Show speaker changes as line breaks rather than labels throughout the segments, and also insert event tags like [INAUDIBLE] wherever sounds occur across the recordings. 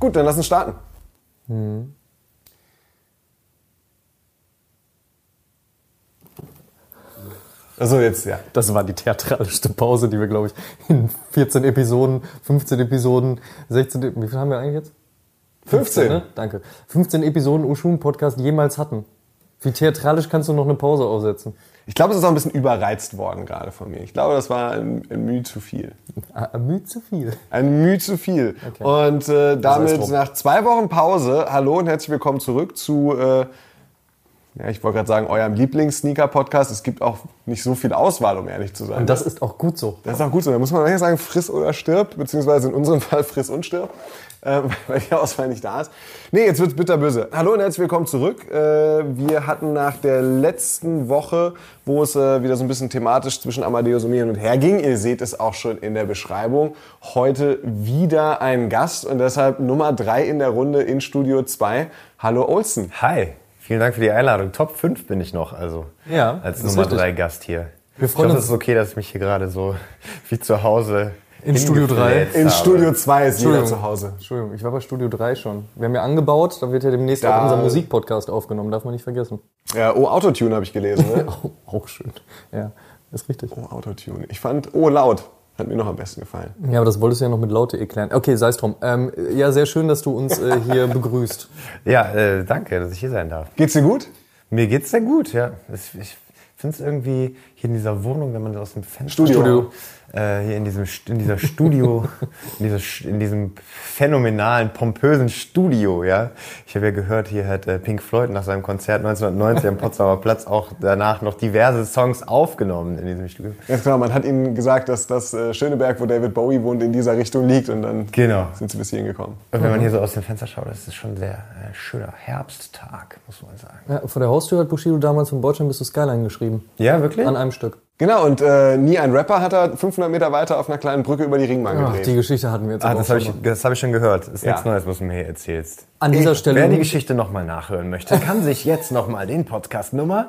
Gut, dann lass uns starten. Also jetzt, ja.
Das war die theatralischste Pause, die wir, glaube ich, in 14 Episoden, 15 Episoden, 16, E- wie viel haben wir eigentlich jetzt?
15.
ne? Danke. 15 Episoden Ushun Podcast jemals hatten. Wie theatralisch kannst du noch eine Pause aussetzen?
Ich glaube, es ist auch ein bisschen überreizt worden gerade von mir. Ich glaube, das war ein, ein Mühe zu viel.
Ah, Mühe zu viel.
Ein Mühe zu viel.
Okay.
Und äh, damit nach zwei Wochen Pause, hallo und herzlich willkommen zurück zu, äh, ja, ich wollte gerade sagen, eurem Lieblings-Sneaker-Podcast. Es gibt auch nicht so viel Auswahl, um ehrlich zu sein.
Und das ist auch gut so.
Das ist auch gut so. Da muss man manchmal sagen, friss oder stirb, beziehungsweise in unserem [LAUGHS] Fall friss und stirb, äh, [LAUGHS] weil die Auswahl nicht da ist. Nee, jetzt wird's bitterböse. Hallo und herzlich willkommen zurück. Äh, wir hatten nach der letzten Woche, wo es äh, wieder so ein bisschen thematisch zwischen Amadeus und mir hin und her ging, ihr seht es auch schon in der Beschreibung, heute wieder einen Gast und deshalb Nummer drei in der Runde in Studio 2. Hallo Olsen.
Hi, vielen Dank für die Einladung. Top 5 bin ich noch, also
Ja,
als Nummer
richtig.
3 Gast hier.
Wir
ich
freuen
hoffe,
uns-
es ist okay, dass ich mich hier gerade so [LAUGHS] wie zu Hause
In Studio drei.
hingefläzt
In
habe.
Studio 2 ist jeder zu Hause.
Entschuldigung, ich war bei Studio 3 schon. Wir haben ja angebaut, da wird ja demnächst
Da-
auch unser Musikpodcast aufgenommen, darf man nicht vergessen.
Ja, oh, Autotune habe ich gelesen. Ne? [LAUGHS]
Oh, auch schön. Ja, ist richtig.
Oh, Autotune. Ich fand, oh, laut. Hat mir noch am besten gefallen.
Ja, aber das wolltest du ja noch mit Laute erklären. Okay, sei es drum. Ähm, ja, sehr schön, dass du uns äh, hier [LAUGHS] begrüßt.
Ja, äh, danke, dass ich hier sein darf.
Geht's dir gut?
Mir geht's sehr gut, ja. Es- Ich finde es irgendwie hier in dieser Wohnung, wenn man aus dem Fenster
Studio.
Studio äh, hier in diesem in dieser Studio, [LAUGHS] in, dieser, in diesem phänomenalen, pompösen Studio, ja. Ich habe ja gehört, hier hat äh, Pink Floyd nach seinem Konzert 1990 am Potsdamer Platz auch danach noch diverse Songs aufgenommen in diesem Studio.
Ganz genau, man hat ihnen gesagt, dass das äh, Schöneberg, wo David Bowie wohnt, in dieser Richtung liegt und dann
Genau.
sind sie bis hierhin gekommen.
Und wenn man hier so aus dem Fenster schaut, das ist schon ein sehr äh, schöner Herbsttag, muss man sagen.
Ja, vor der Haustür hat Bushido damals von Deutschland bis zu Skyline geschrieben.
Ja, wirklich?
An einem Stück.
Genau, und äh, nie ein Rapper hat er 500 Meter weiter auf einer kleinen Brücke über die Ringbahn
Ach,
gedreht.
die Geschichte hatten wir jetzt
Ah, das habe
schon
ich, das hab ich schon gehört. Das ist
Ja.
nichts Neues, was du mir hier erzählst.
An dieser Stelle.
Wer die Geschichte nochmal nachhören möchte, kann sich jetzt nochmal den Podcast Nummer.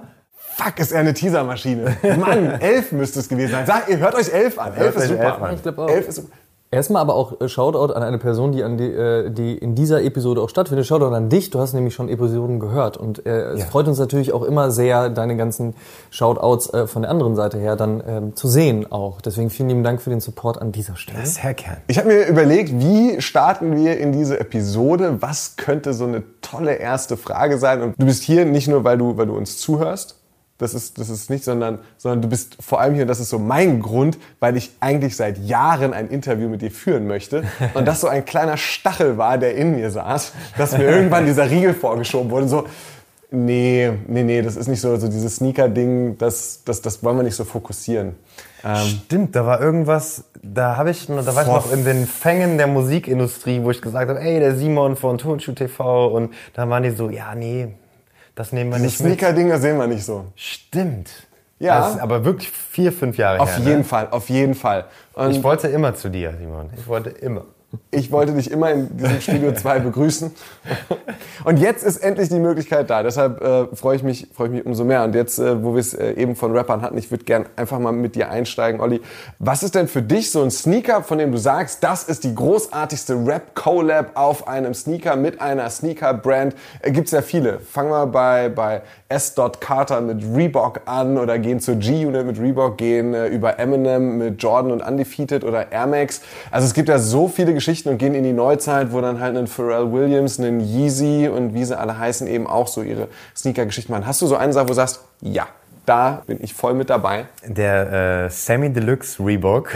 Fuck, ist er eine Teasermaschine. Mann, elf müsste es gewesen sein. Sag, ihr hört euch elf an. Elf ist
euch
super.
elf an.
Ich auch.
Elf ist super.
Erstmal aber auch äh, Shoutout an eine Person, die, an die, äh, die in dieser Episode auch stattfindet. Shoutout an dich. Du hast nämlich schon Episoden gehört. Und äh, es
Ja.
freut uns natürlich auch immer sehr, deine ganzen Shoutouts äh, von der anderen Seite her dann ähm, zu sehen auch. Deswegen vielen lieben Dank für den Support an dieser Stelle.
Sehr gern.
Ich habe mir überlegt, wie starten wir in diese Episode? Was könnte so eine tolle erste Frage sein? Und du bist hier nicht nur, weil du, weil du uns zuhörst. Das ist, das ist nicht, sondern, sondern du bist vor allem hier, das ist so mein Grund, weil ich eigentlich seit Jahren ein Interview mit dir führen möchte. [LAUGHS] Und das so ein kleiner Stachel war, der in mir saß, dass mir irgendwann dieser Riegel vorgeschoben wurde. So, nee, nee, nee, das ist nicht so, so dieses Sneaker-Ding, das, das, das wollen wir nicht so fokussieren.
Stimmt, da war irgendwas, da habe ich, noch- da war ich noch in den Fängen der Musikindustrie, wo ich gesagt habe, ey, der Simon von Tonschuh TV und da waren die so, ja, nee, das nehmen wir
Dieses
nicht mit.
Sneaker-Ding, das sehen wir nicht so.
Stimmt.
Ja.
Das ist aber wirklich vier, fünf Jahre
Auf
her.
jeden
ne?
Fall, auf jeden Fall. Und
Ich wollte immer zu dir, Simon. Ich wollte immer.
Ich wollte dich immer in diesem Studio [LAUGHS] 2 begrüßen. Und jetzt ist endlich die Möglichkeit da. Deshalb äh, freue ich, mich, freue ich mich umso mehr. Und jetzt, äh, wo wir es äh, eben von Rappern hatten, ich würde gern einfach mal mit dir einsteigen, Olli. Was ist denn für dich so ein Sneaker, von dem du sagst, das ist die großartigste Rap-Collab auf einem Sneaker mit einer Sneaker-Brand? Äh, gibt's ja viele. Fangen wir bei, bei S. Carter mit Reebok an oder gehen zur G-Unit mit Reebok, gehen äh, über Eminem mit Jordan und Undefeated oder Air Max. Also es gibt ja so viele Geschichten und gehen in die Neuzeit, wo dann halt ein Pharrell Williams, ein Yeezy und wie sie alle heißen eben auch so ihre Sneaker-Geschichten machen. Hast du so eine Sache, wo du sagst, ja, da bin ich voll mit dabei?
Der äh, Semi Deluxe Reebok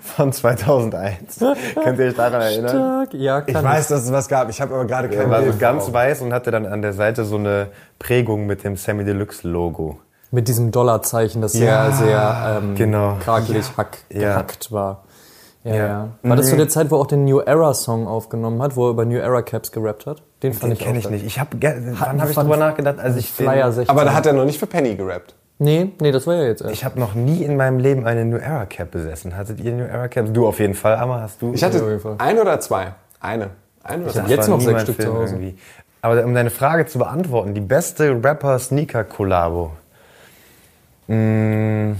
von 2001. [LAUGHS] Könnt ihr euch daran erinnern?
Stark. Ja, kann
Ich weiß, dass es was gab. Ich habe aber gerade
Er
kein
war so ganz weiß und hatte dann an der Seite so eine Prägung mit dem Semi Deluxe Logo.
Mit diesem Dollarzeichen, das
Ja,
sehr, sehr ähm,
genau.
krakelig hack,
Ja.
gehackt war. Ja, ja. War das zu der Zeit, wo er auch den New Era Song aufgenommen hat, wo er über New Era Caps gerappt hat? Den fand
Den
ich
kenne ich nicht. Ich habe, wann habe ich drüber nachgedacht, als ich den,
Flyer 16.
Aber da hat er noch nicht für Penny gerappt.
Nee, nee, das war ja jetzt erst.
Ich habe noch nie in meinem Leben eine New Era Cap besessen. Hattet ihr New Era Caps? Du auf jeden Fall, aber hast du?
Ich hatte
jeden Fall.
ein oder zwei. Eine. Eine oder
Ich
zwei.
hab jetzt noch sechs Stück
Film
zu Hause.
irgendwie. Aber um deine Frage zu beantworten, die beste Rapper-Sneaker-Kollabo. Mm,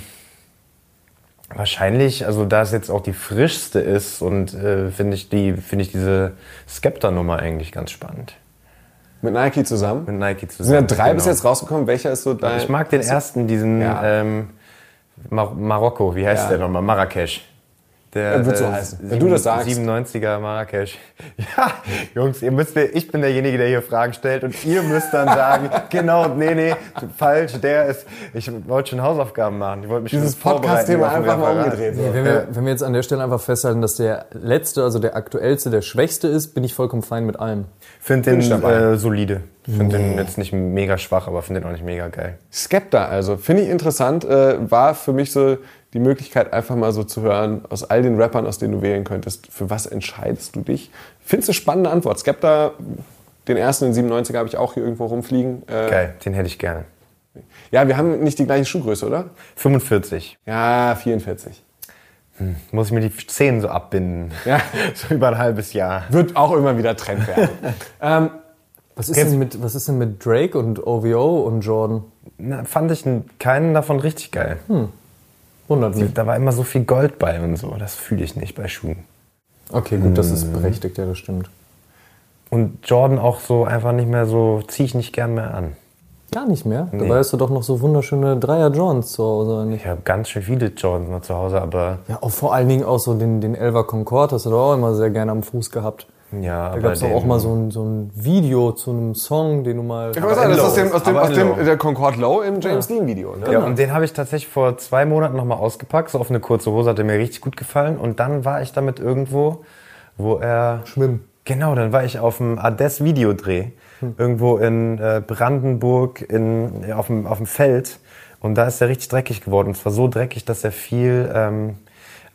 wahrscheinlich, also da es jetzt auch die frischste ist und äh, finde ich, die, finde ich diese Skepta-Nummer eigentlich ganz spannend.
Mit Nike zusammen.
Mit Nike
Sind ja
zusammen.
drei bis
genau.
jetzt rausgekommen. Welcher ist so dein...
Ich mag den ersten, diesen
Ja.
ähm, Mar Marokko, wie heißt
Ja.
der nochmal? Marrakesch. Der,
Er wird so
äh,
heißen. Wenn du das sagst.
97er Marrakesch. [LAUGHS] Ja, Jungs, ihr müsst ich bin derjenige, der hier Fragen stellt und ihr müsst dann sagen, [LAUGHS] genau, nee, nee, falsch, der ist, ich wollte schon Hausaufgaben machen. Ich wollte mich
Dieses Podcast-Thema einfach mal umgedreht. So.
Wenn wir, wenn wir jetzt an der Stelle einfach festhalten, dass der letzte, also der aktuellste, der schwächste ist, bin ich vollkommen fein mit allem.
Find den äh, solide. Finde den jetzt nicht mega schwach, aber finde den auch nicht mega geil.
Skepta, also finde ich interessant, äh, war für mich so die Möglichkeit, einfach mal so zu hören, aus all den Rappern, aus denen du wählen könntest, für was entscheidest du dich? Findest du eine spannende Antwort? Skepta, den ersten, den 97er, habe ich auch hier irgendwo rumfliegen. Äh,
Geil, den hätte ich gerne.
Ja, wir haben nicht die gleiche Schuhgröße, oder?
45.
Ja, 44.
Muss ich mir die Zähne so abbinden.
Ja. [LAUGHS]
So über ein halbes Jahr.
Wird auch immer wieder Trend werden. [LAUGHS] ähm,
Was ist, denn mit, was ist denn mit Drake und OVO und Jordan?
Na, fand ich keinen davon richtig geil.
Wundert mich.
Da war immer so viel Gold bei und so. Das fühle ich nicht bei Schuhen.
Okay, gut, das ist berechtigt, ja, das stimmt.
Und Jordan auch so einfach nicht mehr so, ziehe ich nicht gern mehr an.
Gar nicht mehr. Dabei hast du doch noch so wunderschöne Dreier Johns zu Hause. oder nicht?
Ich habe ganz schön viele Jordans noch zu Hause, aber
Ja, auch vor allen Dingen auch so den, den Elva Concorde hast du doch auch immer sehr gerne am Fuß gehabt.
Ja.
Da gab es doch auch mal so ein, so ein Video zu einem Song, den du mal.
ich weiß nicht, das ist aus dem, aus dem, aus der Concorde Low im James Dean Video. Ne?
Ja, und den habe ich tatsächlich vor zwei Monaten nochmal ausgepackt, so auf eine kurze Hose, hat er mir richtig gut gefallen. Und dann war ich damit irgendwo, wo er...
Schwimmen.
Genau, dann war ich auf dem Ades Videodreh, irgendwo in äh, Brandenburg in, auf, dem, auf dem Feld. Und da ist er richtig dreckig geworden. Und zwar so dreckig, dass er viel ähm,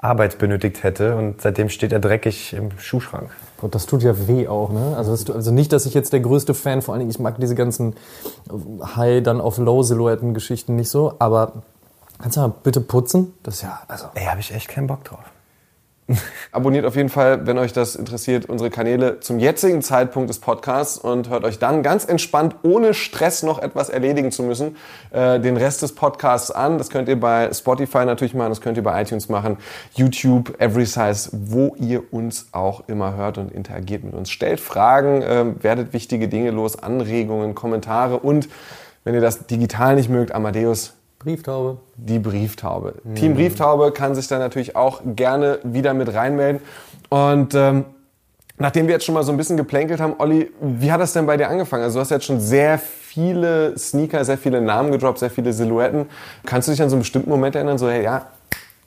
Arbeit benötigt hätte. Und seitdem steht er dreckig im Schuhschrank.
Und das tut ja weh auch, ne? Also, das, also nicht, dass ich jetzt der größte Fan, vor allen Dingen, ich mag diese ganzen High, dann auf Low-Silhouetten-Geschichten nicht so, aber kannst du mal bitte putzen? Das ist ja, also.
Ey, habe ich echt keinen Bock drauf. [LAUGHS]
Abonniert auf jeden Fall, wenn euch das interessiert, unsere Kanäle zum jetzigen Zeitpunkt des Podcasts und hört euch dann ganz entspannt, ohne Stress noch etwas erledigen zu müssen, äh, den Rest des Podcasts an. Das könnt ihr bei Spotify natürlich machen, das könnt ihr bei iTunes machen, YouTube, Every Size, wo ihr uns auch immer hört und interagiert mit uns. Stellt Fragen, äh, werdet wichtige Dinge los, Anregungen, Kommentare und wenn ihr das digital nicht mögt, Amadeus,
Brieftaube.
die Brieftaube. Team Brieftaube kann sich da natürlich auch gerne wieder mit reinmelden. Und ähm, nachdem wir jetzt schon mal so ein bisschen geplänkelt haben, Olli, wie hat das denn bei dir angefangen? Also du hast jetzt schon sehr viele Sneaker, sehr viele Namen gedroppt, sehr viele Silhouetten. Kannst du dich an so einen bestimmten Moment erinnern, so hey, ja,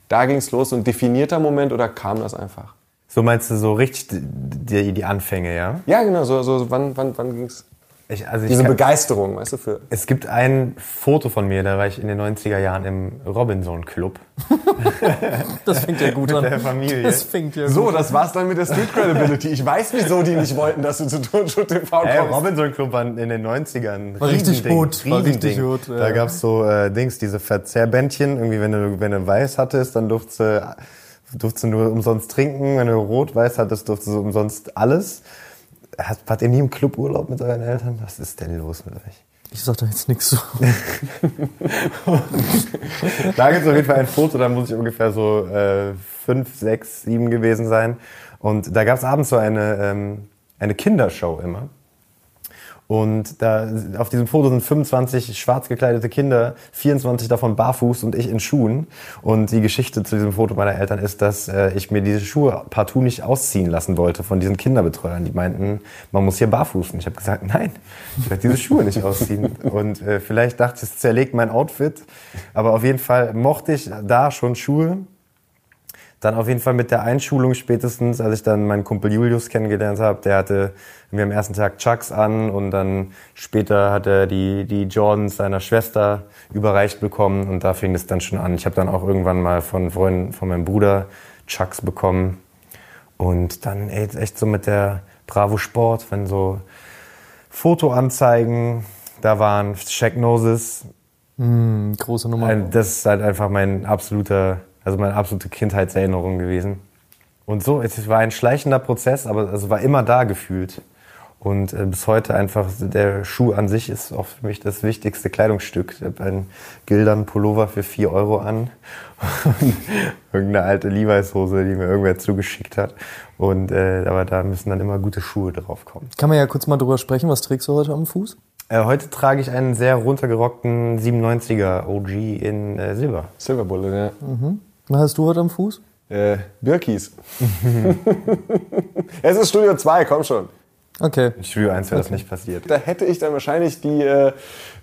da ging's los, so ein definierter Moment oder kam das einfach?
So meinst du so richtig die, die, die Anfänge, ja?
Ja, genau, so, so wann, wann, wann ging's?
Ich, also ich
Diese
kann-
Begeisterung, weißt du, für...
es gibt ein Foto von mir, da war ich in den 90er Jahren im Robinson Club [LAUGHS]
Das fängt ja gut
mit
an.
der Familie.
Das fängt ja
So,
gut
das war's dann mit der Street Credibility. Ich weiß, wieso die nicht wollten, dass du zu Turnschuh TV
Ey,
kommst.
Robinson Club war in den 90ern.
War richtig gut, war richtig gut, ja.
Da gab's so äh, Dings, diese Verzehrbändchen. Irgendwie, wenn du, wenn du weiß hattest, dann durftest du, durftest du nur umsonst trinken. Wenn du rot-weiß hattest, durftest du umsonst alles. Hat, wart ihr nie im Club Urlaub mit euren Eltern? Was ist denn los mit euch?
Ich sag [LAUGHS] da jetzt nichts zu.
Da gibt es auf jeden Fall ein Foto, da muss ich ungefähr so äh, fünf, sechs, sieben gewesen sein. Und da gab es abends so eine, ähm, eine Kindershow immer. Und da auf diesem Foto sind 25 schwarz gekleidete Kinder, 24 davon barfuß und ich in Schuhen. Und die Geschichte zu diesem Foto meiner Eltern ist, dass äh, ich mir diese Schuhe partout nicht ausziehen lassen wollte von diesen Kinderbetreuern. Die meinten, man muss hier barfuß. Und ich habe gesagt, nein, ich werde diese Schuhe nicht ausziehen. Und äh, vielleicht dachte ich, es zerlegt mein Outfit. Aber auf jeden Fall mochte ich da schon Schuhe. Dann auf jeden Fall mit der Einschulung spätestens, als ich dann meinen Kumpel Julius kennengelernt habe, der hatte wir am ersten Tag Chucks an und dann später hat er die, die Jordans seiner Schwester überreicht bekommen und da fing es dann schon an. Ich habe dann auch irgendwann mal von Freunden von meinem Bruder Chucks bekommen. Und dann ey, echt so mit der Bravo Sport, wenn so Fotoanzeigen da waren, Check Noses.
Hm, große Nummer.
Ein, das ist halt einfach mein absoluter, also meine absolute Kindheitserinnerung gewesen. Und so, es war ein schleichender Prozess, aber es war immer da gefühlt. Und äh, bis heute einfach, der Schuh an sich ist auch für mich das wichtigste Kleidungsstück. Ich habe einen Gildern Pullover für 4 Euro an und [LAUGHS] irgendeine alte Levi's-Hose, die mir irgendwer zugeschickt hat. Und äh, aber da müssen dann immer gute Schuhe drauf kommen.
Kann man ja kurz mal drüber sprechen. Was trägst du heute am Fuß?
Äh, heute trage ich einen sehr runtergerockten 97er OG in äh, Silber.
Silver Bullet, ja.
Was hast du heute am Fuß?
Äh, Birkis. [LAUGHS] es ist Studio 2, komm schon.
Okay.
In Studio 1 wäre das nicht passiert.
Da hätte ich dann wahrscheinlich die äh,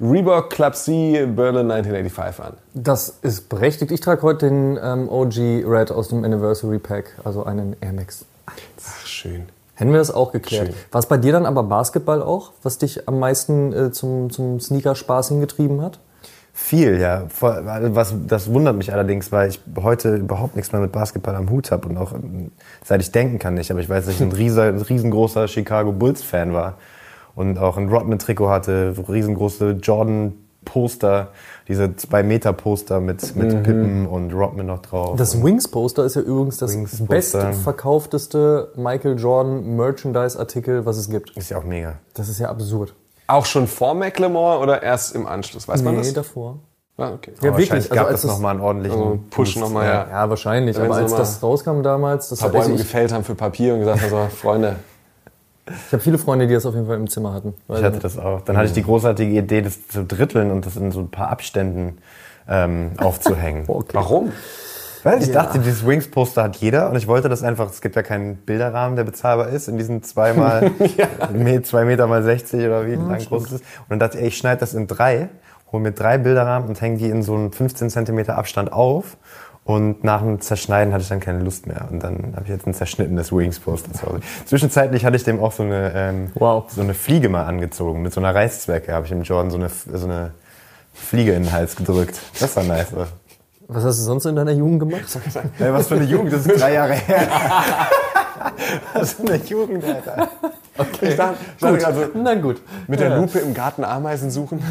Reebok Club C Berlin 1985 an.
Das ist berechtigt. Ich trage heute den ähm, OG Red aus dem Anniversary Pack, also einen Air Max.
Ach, schön.
Hätten wir das auch geklärt.
Schön.
War es bei dir dann aber Basketball auch, was dich am meisten äh, zum, zum Sneaker-Spaß hingetrieben hat?
Viel, ja. Was, das wundert mich allerdings, weil ich heute überhaupt nichts mehr mit Basketball am Hut habe und auch ähm, seit ich denken kann nicht. Aber ich weiß, dass ich ein, riesengroßer Chicago Bulls-Fan war und auch ein Rodman-Trikot hatte, riesengroße Jordan-Poster, diese 2-Meter-Poster mit, mit Pippen und Rodman noch drauf.
Das Wings-Poster ist ja übrigens das bestverkaufteste Michael Jordan Merchandise-Artikel, was es gibt.
ist ja auch mega.
Das ist ja absurd.
Auch schon vor McLemore oder erst im Anschluss? Weiß man
nee,
das?
davor.
Ah, okay.
Ja,
Aber
wirklich.
wahrscheinlich
Also
gab
als
es
das-
nochmal einen ordentlichen
Also Push nochmal, ja.
Ja, wahrscheinlich. Aber als das rauskam damals, das
Ein paar Bäume
ich,
gefällt haben für Papier und gesagt haben, so, Freunde,
ich habe viele Freunde, die das auf jeden Fall im Zimmer hatten.
Ich hatte das auch. Dann hatte ich die großartige Idee, das zu dritteln und das in so ein paar Abständen ähm, aufzuhängen. [LAUGHS]
Okay.
warum?
Weil ich dachte, dieses Wings-Poster hat jeder und ich wollte das einfach, es gibt ja keinen Bilderrahmen, der bezahlbar ist, in diesen zweimal, [LAUGHS] Me- zwei Meter mal 60 oder wie lang groß es ist. Und dann dachte ich, ey, ich schneide das in drei, hole mir drei Bilderrahmen und hänge die in so einen 15 Zentimeter Abstand auf. Und nach dem Zerschneiden hatte ich dann keine Lust mehr. Und dann habe ich jetzt ein zerschnittenes Wings-Poster zu Hause. Zwischenzeitlich hatte ich dem auch so eine, ähm,
Wow.
so eine Fliege mal angezogen. Mit so einer Reißzwecke habe ich dem Jordan so eine, so eine Fliege in den Hals gedrückt. Das war nice.
Was hast du sonst in deiner Jugend gemacht?
Ey, was für eine Jugend, das ist drei Jahre her. [LAUGHS] was für eine Jugend, Alter.
Ich dachte, ich dachte gerade so,
Na gut.
mit der Lupe im Garten Ameisen suchen.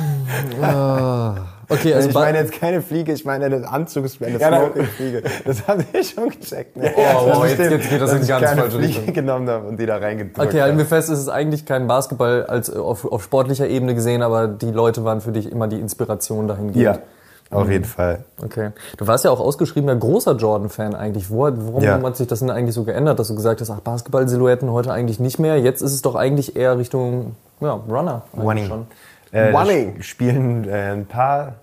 Okay, also
ich meine jetzt keine Fliege, ich meine eine Anzugsfliege, eine
Ja,
Smoking-Fliege. Das haben wir schon gecheckt. Ne?
Oh,
ich
jetzt- jetzt geht das in
ich
ganz falsche
Fliege
Richtung.
genommen habe und die da reingedrückt
Okay, halten wir fest, es ist eigentlich kein Basketball als auf, auf sportlicher Ebene gesehen, aber die Leute waren für dich immer die Inspiration dahingehend.
Ja, auf jeden Fall.
Okay. Du warst ja auch ausgeschriebener großer Jordan-Fan eigentlich. Wo, warum
Ja.
hat sich das denn eigentlich so geändert, dass du gesagt hast, ach, Basketball-Silhouetten heute eigentlich nicht mehr? Jetzt ist es doch eigentlich eher Richtung ja, Runner.
Running.
Schon.
Äh,
Running.
Spielen äh, ein paar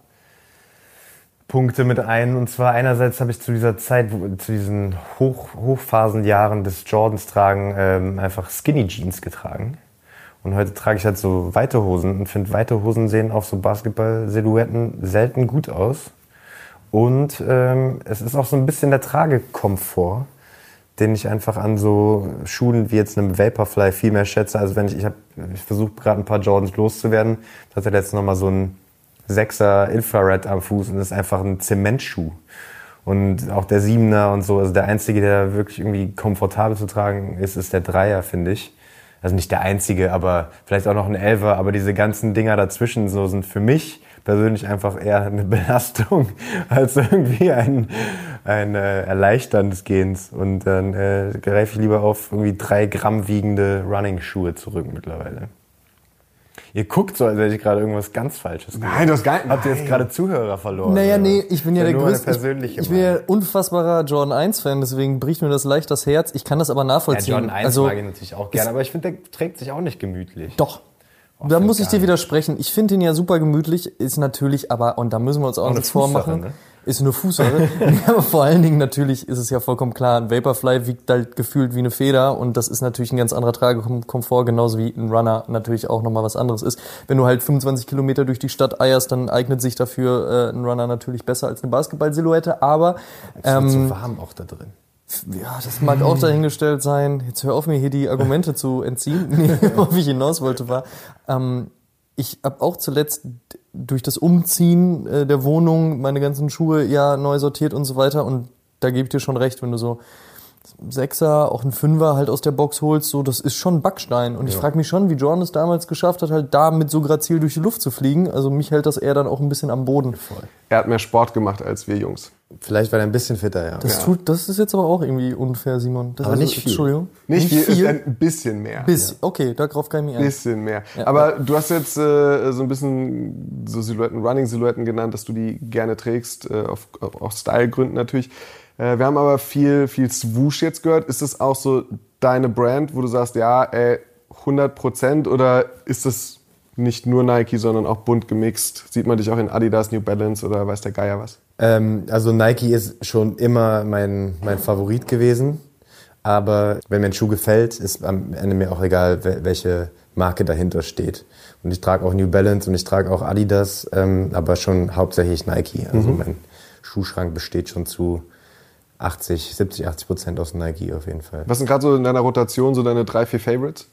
Punkte mit ein. Und zwar einerseits habe ich zu dieser Zeit, zu diesen Hoch, Hochphasenjahren des Jordans tragen, ähm, einfach Skinny Jeans getragen. Und heute trage ich halt so weite Hosen und finde, weite Hosen sehen auf so Basketball-Silhouetten selten gut aus. Und ähm, es ist auch so ein bisschen der Tragekomfort, den ich einfach an so Schuhen wie jetzt einem Vaporfly viel mehr schätze. Also wenn ich, ich ich versuche gerade ein paar Jordans loszuwerden. Da hat er letztens noch mal so ein Sechser Infrared am Fuß und ist einfach ein Zementschuh. Und auch der Siebener und so, also der einzige, der wirklich irgendwie komfortabel zu tragen ist, ist der Dreier, finde ich. Also nicht der einzige, aber vielleicht auch noch ein Elfer, aber diese ganzen Dinger dazwischen so sind für mich persönlich einfach eher eine [LAUGHS] Belastung als irgendwie ein, ein äh, Erleichtern des Gehens. Und dann äh, greife ich lieber auf irgendwie drei Gramm wiegende Running-Schuhe zurück mittlerweile. Ihr guckt so, als hätte ich gerade irgendwas ganz Falsches gesagt.
Nein, du hast gar
Habt ihr jetzt gerade Zuhörer verloren?
Naja, nee, ich bin ja der größte. Ich, ich bin ja unfassbarer Jordan 1-Fan, deswegen bricht mir das leicht das Herz. Ich kann das aber
Ja,
nachvollziehen.
Jordan 1
also,
mag ich natürlich auch gerne, aber ich finde, der trägt sich auch nicht gemütlich.
Doch. Da muss
ich
dir widersprechen. Ich finde ihn ja super gemütlich, ist natürlich aber, und da müssen wir uns auch nichts vormachen,
ne?
ist eine Fußsache. [LAUGHS] aber vor allen Dingen natürlich ist es ja vollkommen klar, ein Vaporfly wiegt halt gefühlt wie eine Feder und das ist natürlich ein ganz anderer Tragekomfort, genauso wie ein Runner natürlich auch nochmal was anderes ist. Wenn du halt 25 Kilometer durch die Stadt eierst, dann eignet sich dafür äh, ein Runner natürlich besser als eine Basketball-Silhouette, aber
Es wird
ähm,
so warm auch da drin.
Ja, das mag auch dahingestellt sein. Jetzt hör auf, mir hier die Argumente zu entziehen. Nee, [LAUGHS] [LAUGHS] worauf ich hinaus wollte, war, ähm, ich habe auch zuletzt durch das Umziehen äh, der Wohnung meine ganzen Schuhe ja neu sortiert und so weiter. Und da gebe ich dir schon recht, wenn du so Sechser, auch ein Fünfer halt aus der Box holst, so, das ist schon ein Backstein. Und ich frage mich schon, wie Jordan es damals geschafft hat, halt da mit so grazil durch die Luft zu fliegen. Also mich hält das eher dann auch ein bisschen am Boden.
Er hat mehr Sport gemacht als wir Jungs.
Vielleicht war er ein bisschen fitter, ja.
Das, tut, das ist jetzt aber auch irgendwie unfair, Simon. Das
Aber
ist,
nicht viel.
Entschuldigung.
Nicht viel, ist ein bisschen mehr.
Bis, okay, darauf kann ich mich ein.
bisschen mehr. Aber du hast jetzt äh, so ein bisschen so Silhouetten, Running-Silhouetten genannt, dass du die gerne trägst, äh, auf, auf, aus Style-Gründen natürlich. Äh, wir haben aber viel, viel Swoosh jetzt gehört. Ist das auch so deine Brand, wo du sagst, ja, ey, 100 Prozent oder ist das nicht nur Nike, sondern auch bunt gemixt? Sieht man dich auch in Adidas, New Balance oder weiß der Geier was?
Ähm, also Nike ist schon immer mein, mein Favorit gewesen. Aber wenn mir ein Schuh gefällt, ist am Ende mir auch egal, wel- welche Marke dahinter steht. Und ich trage auch New Balance und ich trage auch Adidas, ähm, aber schon hauptsächlich Nike. Also mein Schuhschrank besteht schon zu 80, 70, 80 Prozent aus Nike auf jeden Fall.
Was sind gerade so in deiner Rotation so deine drei, vier Favorites?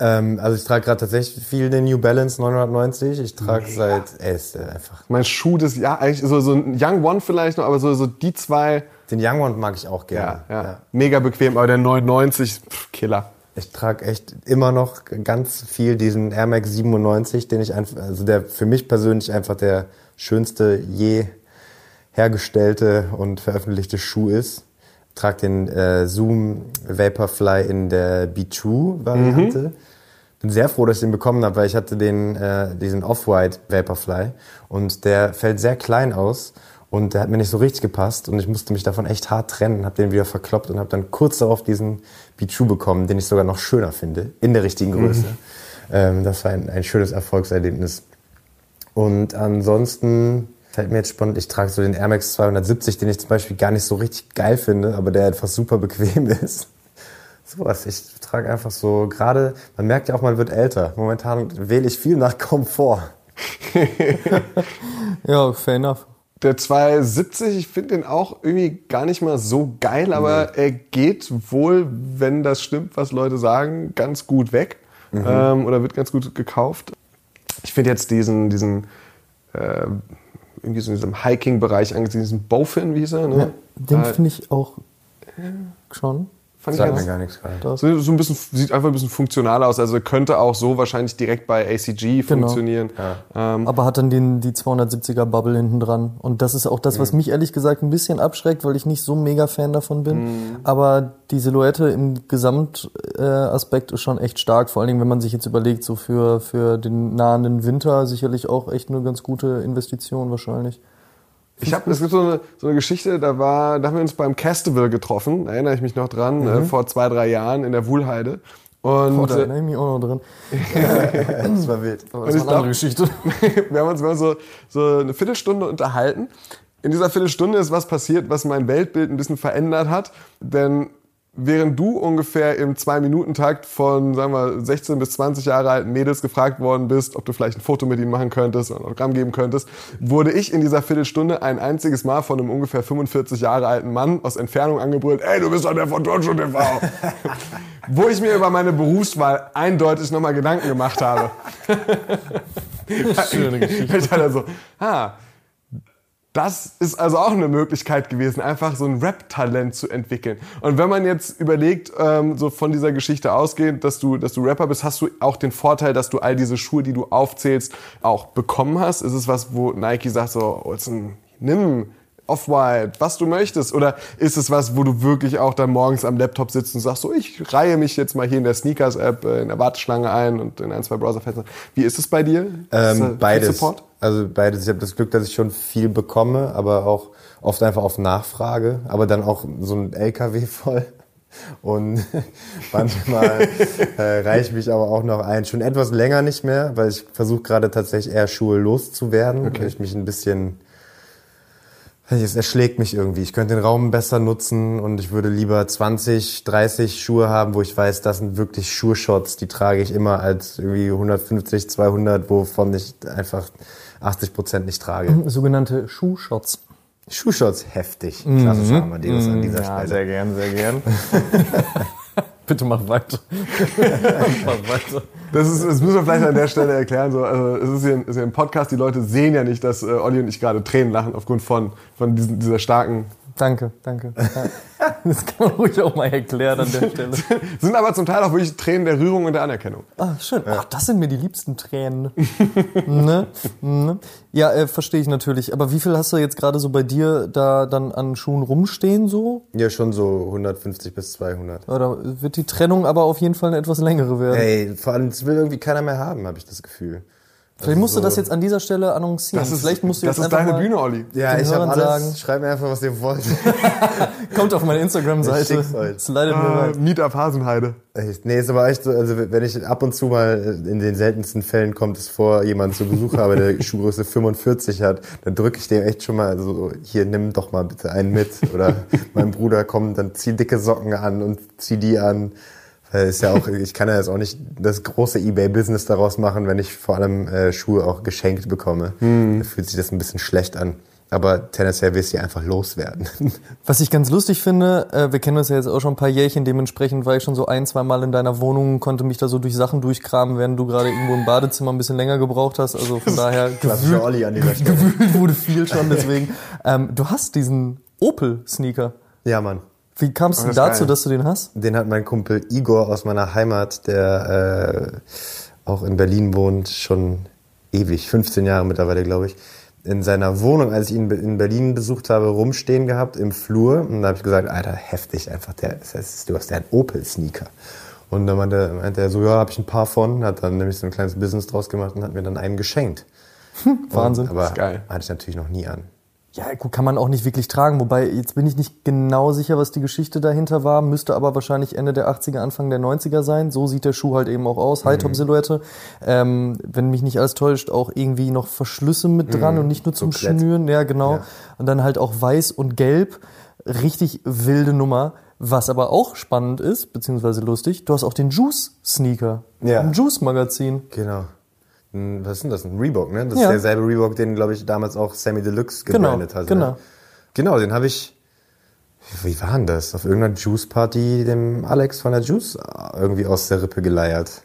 Ähm, also ich trage gerade tatsächlich viel den New Balance 990. Ich trage seit, ey, ist einfach.
Mein Schuh des Jahres, eigentlich so, so ein Young One vielleicht noch, aber so, so die zwei,
Den Young One mag ich auch
ja,
gerne.
ja, mega bequem, aber der 990, pff, Killer.
Ich trage echt immer noch ganz viel diesen Air Max 97, den ich einfach, also der für mich persönlich einfach der schönste je hergestellte und veröffentlichte Schuh ist. Trag den äh, Zoom Vaporfly in der B2 Variante. Bin sehr froh, dass ich den bekommen habe, weil ich hatte den äh, diesen Off-White Vaporfly und der fällt sehr klein aus und der hat mir nicht so richtig gepasst und ich musste mich davon echt hart trennen, habe den wieder verkloppt und habe dann kurz darauf diesen B2 bekommen, den ich sogar noch schöner finde, in der richtigen Größe. Ähm, das war ein, ein schönes Erfolgserlebnis. Und ansonsten fällt mir jetzt spannend, ich trage so den Air Max 270, den ich zum Beispiel gar nicht so richtig geil finde, aber der einfach super bequem [LAUGHS] ist. Sowas, ich trage einfach so gerade, man merkt ja auch, man wird älter. Momentan wähle ich viel nach Komfort. [LAUGHS]
Ja, fair enough.
Der 270, ich finde den auch irgendwie gar nicht mal so geil, aber er geht wohl, wenn das stimmt, was Leute sagen, ganz gut weg. Ähm, oder wird ganz gut gekauft. Ich finde jetzt diesen, diesen äh, irgendwie so in diesem Hiking-Bereich angesiedelt, diesen Bowfin, wie hieß er? Ne?
Den
Äh,
finde ich auch schon.
Fand ich
Sagt mir gar nichts gerade.
so, so ein bisschen, sieht einfach ein bisschen funktional aus. Also könnte auch so wahrscheinlich direkt bei ACG funktionieren. Ähm,
Aber hat dann den, die 270er Bubble hinten dran. Und das ist auch das,
Mhm.
was mich ehrlich gesagt ein bisschen abschreckt, weil ich nicht so mega Fan davon bin.
Mhm.
Aber die Silhouette im Gesamtaspekt äh, ist schon echt stark. Vor allen Dingen, wenn man sich jetzt überlegt, so für, für den nahenden Winter sicherlich auch echt eine ganz gute Investition wahrscheinlich.
Ich habe, es gibt so eine, so eine Geschichte, da war, da haben wir uns beim Castival getroffen, da erinnere ich mich noch dran, äh, vor zwei, drei Jahren in der Wuhlheide. Und
da
äh,
erinnere ich mich auch noch drin. [LAUGHS]
Das war wild.
Aber
Und ich glaub-
Geschichte. [LAUGHS]
wir haben uns mal so, so eine Viertelstunde unterhalten. In dieser Viertelstunde ist was passiert, was mein Weltbild ein bisschen verändert hat. Denn während du ungefähr im Zwei-Minuten-Takt von, sagen wir, 16 bis 20 Jahre alten Mädels gefragt worden bist, ob du vielleicht ein Foto mit ihnen machen könntest oder ein Autogramm geben könntest, wurde ich in dieser Viertelstunde ein einziges Mal von einem ungefähr 45 Jahre alten Mann aus Entfernung angebrüllt, ey, du bist doch der von Turnschuh TV. [LAUGHS] Wo ich mir über meine Berufswahl eindeutig nochmal Gedanken gemacht habe.
Schöne Geschichte. [LAUGHS]
Ich dachte so, ah, das ist also auch eine Möglichkeit gewesen, einfach so ein Rap-Talent zu entwickeln. Und wenn man jetzt überlegt, ähm, so von dieser Geschichte ausgehend, dass du, dass du Rapper bist, hast du auch den Vorteil, dass du all diese Schuhe, die du aufzählst, auch bekommen hast? Ist es was, wo Nike sagt so, Olsen, nimm Off-White, was du möchtest? Oder ist es was, wo du wirklich auch dann morgens am Laptop sitzt und sagst so, ich reihe mich jetzt mal hier in der Sneakers-App äh, in der Warteschlange ein und in ein, zwei Browserfenstern. Wie ist es bei dir? Ist, äh,
Ähm, beides.
Support?
Also beides. Ich habe das Glück, dass ich schon viel bekomme, aber auch oft einfach auf Nachfrage, aber dann auch so ein LKW voll. Und [LAUGHS] manchmal äh, reicht mich aber auch noch ein. Schon etwas länger nicht mehr, weil ich versuche gerade tatsächlich eher Schuhe loszuwerden, weil ich mich ein bisschen es erschlägt mich irgendwie. Ich könnte den Raum besser nutzen und ich würde lieber 20, 30 Schuhe haben, wo ich weiß, das sind wirklich Schuhshots, die trage ich immer als irgendwie 150, 200, wovon ich einfach 80 Prozent nicht trage. [LAUGHS]
Sogenannte Schuhshots.
Schuhshots heftig. Klassischer Amadeus an dieser
Ja,
Stelle.
sehr gern, sehr gern. [LAUGHS] Bitte mach weiter. [LAUGHS] mach weiter.
Das, ist, das müssen wir vielleicht an der Stelle erklären. So, also es ist hier, ein, Podcast, die Leute sehen ja nicht, dass äh, Olli und ich gerade Tränen lachen aufgrund von, von diesen, dieser starken
Danke, danke. Ja. [LAUGHS] Das kann man ruhig auch mal erklären an der Stelle. [LAUGHS]
Sind aber zum Teil auch wirklich Tränen der Rührung und der Anerkennung.
Ah, schön. Ach, das sind mir die liebsten Tränen. [LAUGHS] ne? Ne? Ja, äh, verstehe ich natürlich. Aber wie viel hast du jetzt gerade so bei dir da dann an Schuhen rumstehen so?
Ja, schon so 150 bis 200.
Oder wird die Trennung aber auf jeden Fall eine etwas längere werden?
Ey, vor allem, das will irgendwie keiner mehr haben, habe ich das Gefühl.
Vielleicht musst du
so-
das jetzt an dieser Stelle annoncieren.
Das ist,
Vielleicht musst du
das
jetzt
ist
einfach
deine Bühne, Olli.
Ja, ich habe alles.
sagen-
Schreibt mir einfach, was ihr wollt. [LAUGHS]
Kommt auf meine Instagram-Seite.
euch.
Slidet mir
Äh,
rein.
Meetup Hasenheide.
Echt? Nee, ist aber echt so, also wenn ich ab und zu mal, in den seltensten Fällen kommt es vor, jemand zu Besuch habe, der [LAUGHS] Schuhgröße 45 hat, dann drücke ich dem echt schon mal so, hier, nimm doch mal bitte einen mit. Oder [LAUGHS] mein Bruder kommt, dann zieh dicke Socken an und zieh die an. Weil ist ja auch, ich kann ja jetzt auch nicht das große Ebay-Business daraus machen, wenn ich vor allem äh, Schuhe auch geschenkt bekomme. Da fühlt sich das ein bisschen schlecht an. Aber tendenziell will ich sie einfach loswerden. [LAUGHS]
Was ich ganz lustig finde, äh, wir kennen uns ja jetzt auch schon ein paar Jährchen, dementsprechend war ich schon so ein, zwei Mal in deiner Wohnung, konnte mich da so durch Sachen durchkramen, während du gerade irgendwo im Badezimmer ein bisschen länger gebraucht hast. Also von daher gewühlt,
Olli an [LAUGHS]
gewühlt wurde viel schon, deswegen. Ähm, du hast diesen Opel-Sneaker.
Ja, Mann.
Wie kam es denn
das ist
dazu,
geil.
dass du den hast?
Den hat mein Kumpel Igor aus meiner Heimat, der äh, auch in Berlin wohnt, schon ewig, 15 Jahre mittlerweile, glaube ich, in seiner Wohnung, als ich ihn in Berlin besucht habe, rumstehen gehabt im Flur. Und da habe ich gesagt, Alter, heftig einfach, der, das heißt, du hast ja einen Opel-Sneaker. Und dann meinte, meinte er so, ja, habe ich ein paar von, hat dann nämlich so ein kleines Business draus gemacht und hat mir dann einen geschenkt.
Wahnsinn.
Und, aber
ist geil.
hatte ich natürlich noch nie an.
Ja, gut, kann man auch nicht wirklich tragen. Wobei, jetzt bin ich nicht genau sicher, was die Geschichte dahinter war. Müsste aber wahrscheinlich Ende der 80er, Anfang der 90er sein. So sieht der Schuh halt eben auch aus. High-Top-Silhouette. Ähm, wenn mich nicht alles täuscht, auch irgendwie noch Verschlüsse mit dran und nicht nur zum
Klett.
Schnüren. Ja, genau.
Ja.
Und dann halt auch weiß und gelb. Richtig wilde Nummer. Was aber auch spannend ist, beziehungsweise lustig, du hast auch den Juice-Sneaker.
Ja.
Ein Juice-Magazin.
Genau. Ein- Was ist denn das? Ein Reebok, ne? Das
Ja.
ist derselbe Reebok, den, glaube ich, damals auch Sammy Deluxe
Genau,
gebrandet hat.
genau.
Ne? Genau, den habe ich. Wie war denn das? Auf irgendeiner Juice-Party dem Alex von der Juice irgendwie aus der Rippe geleiert.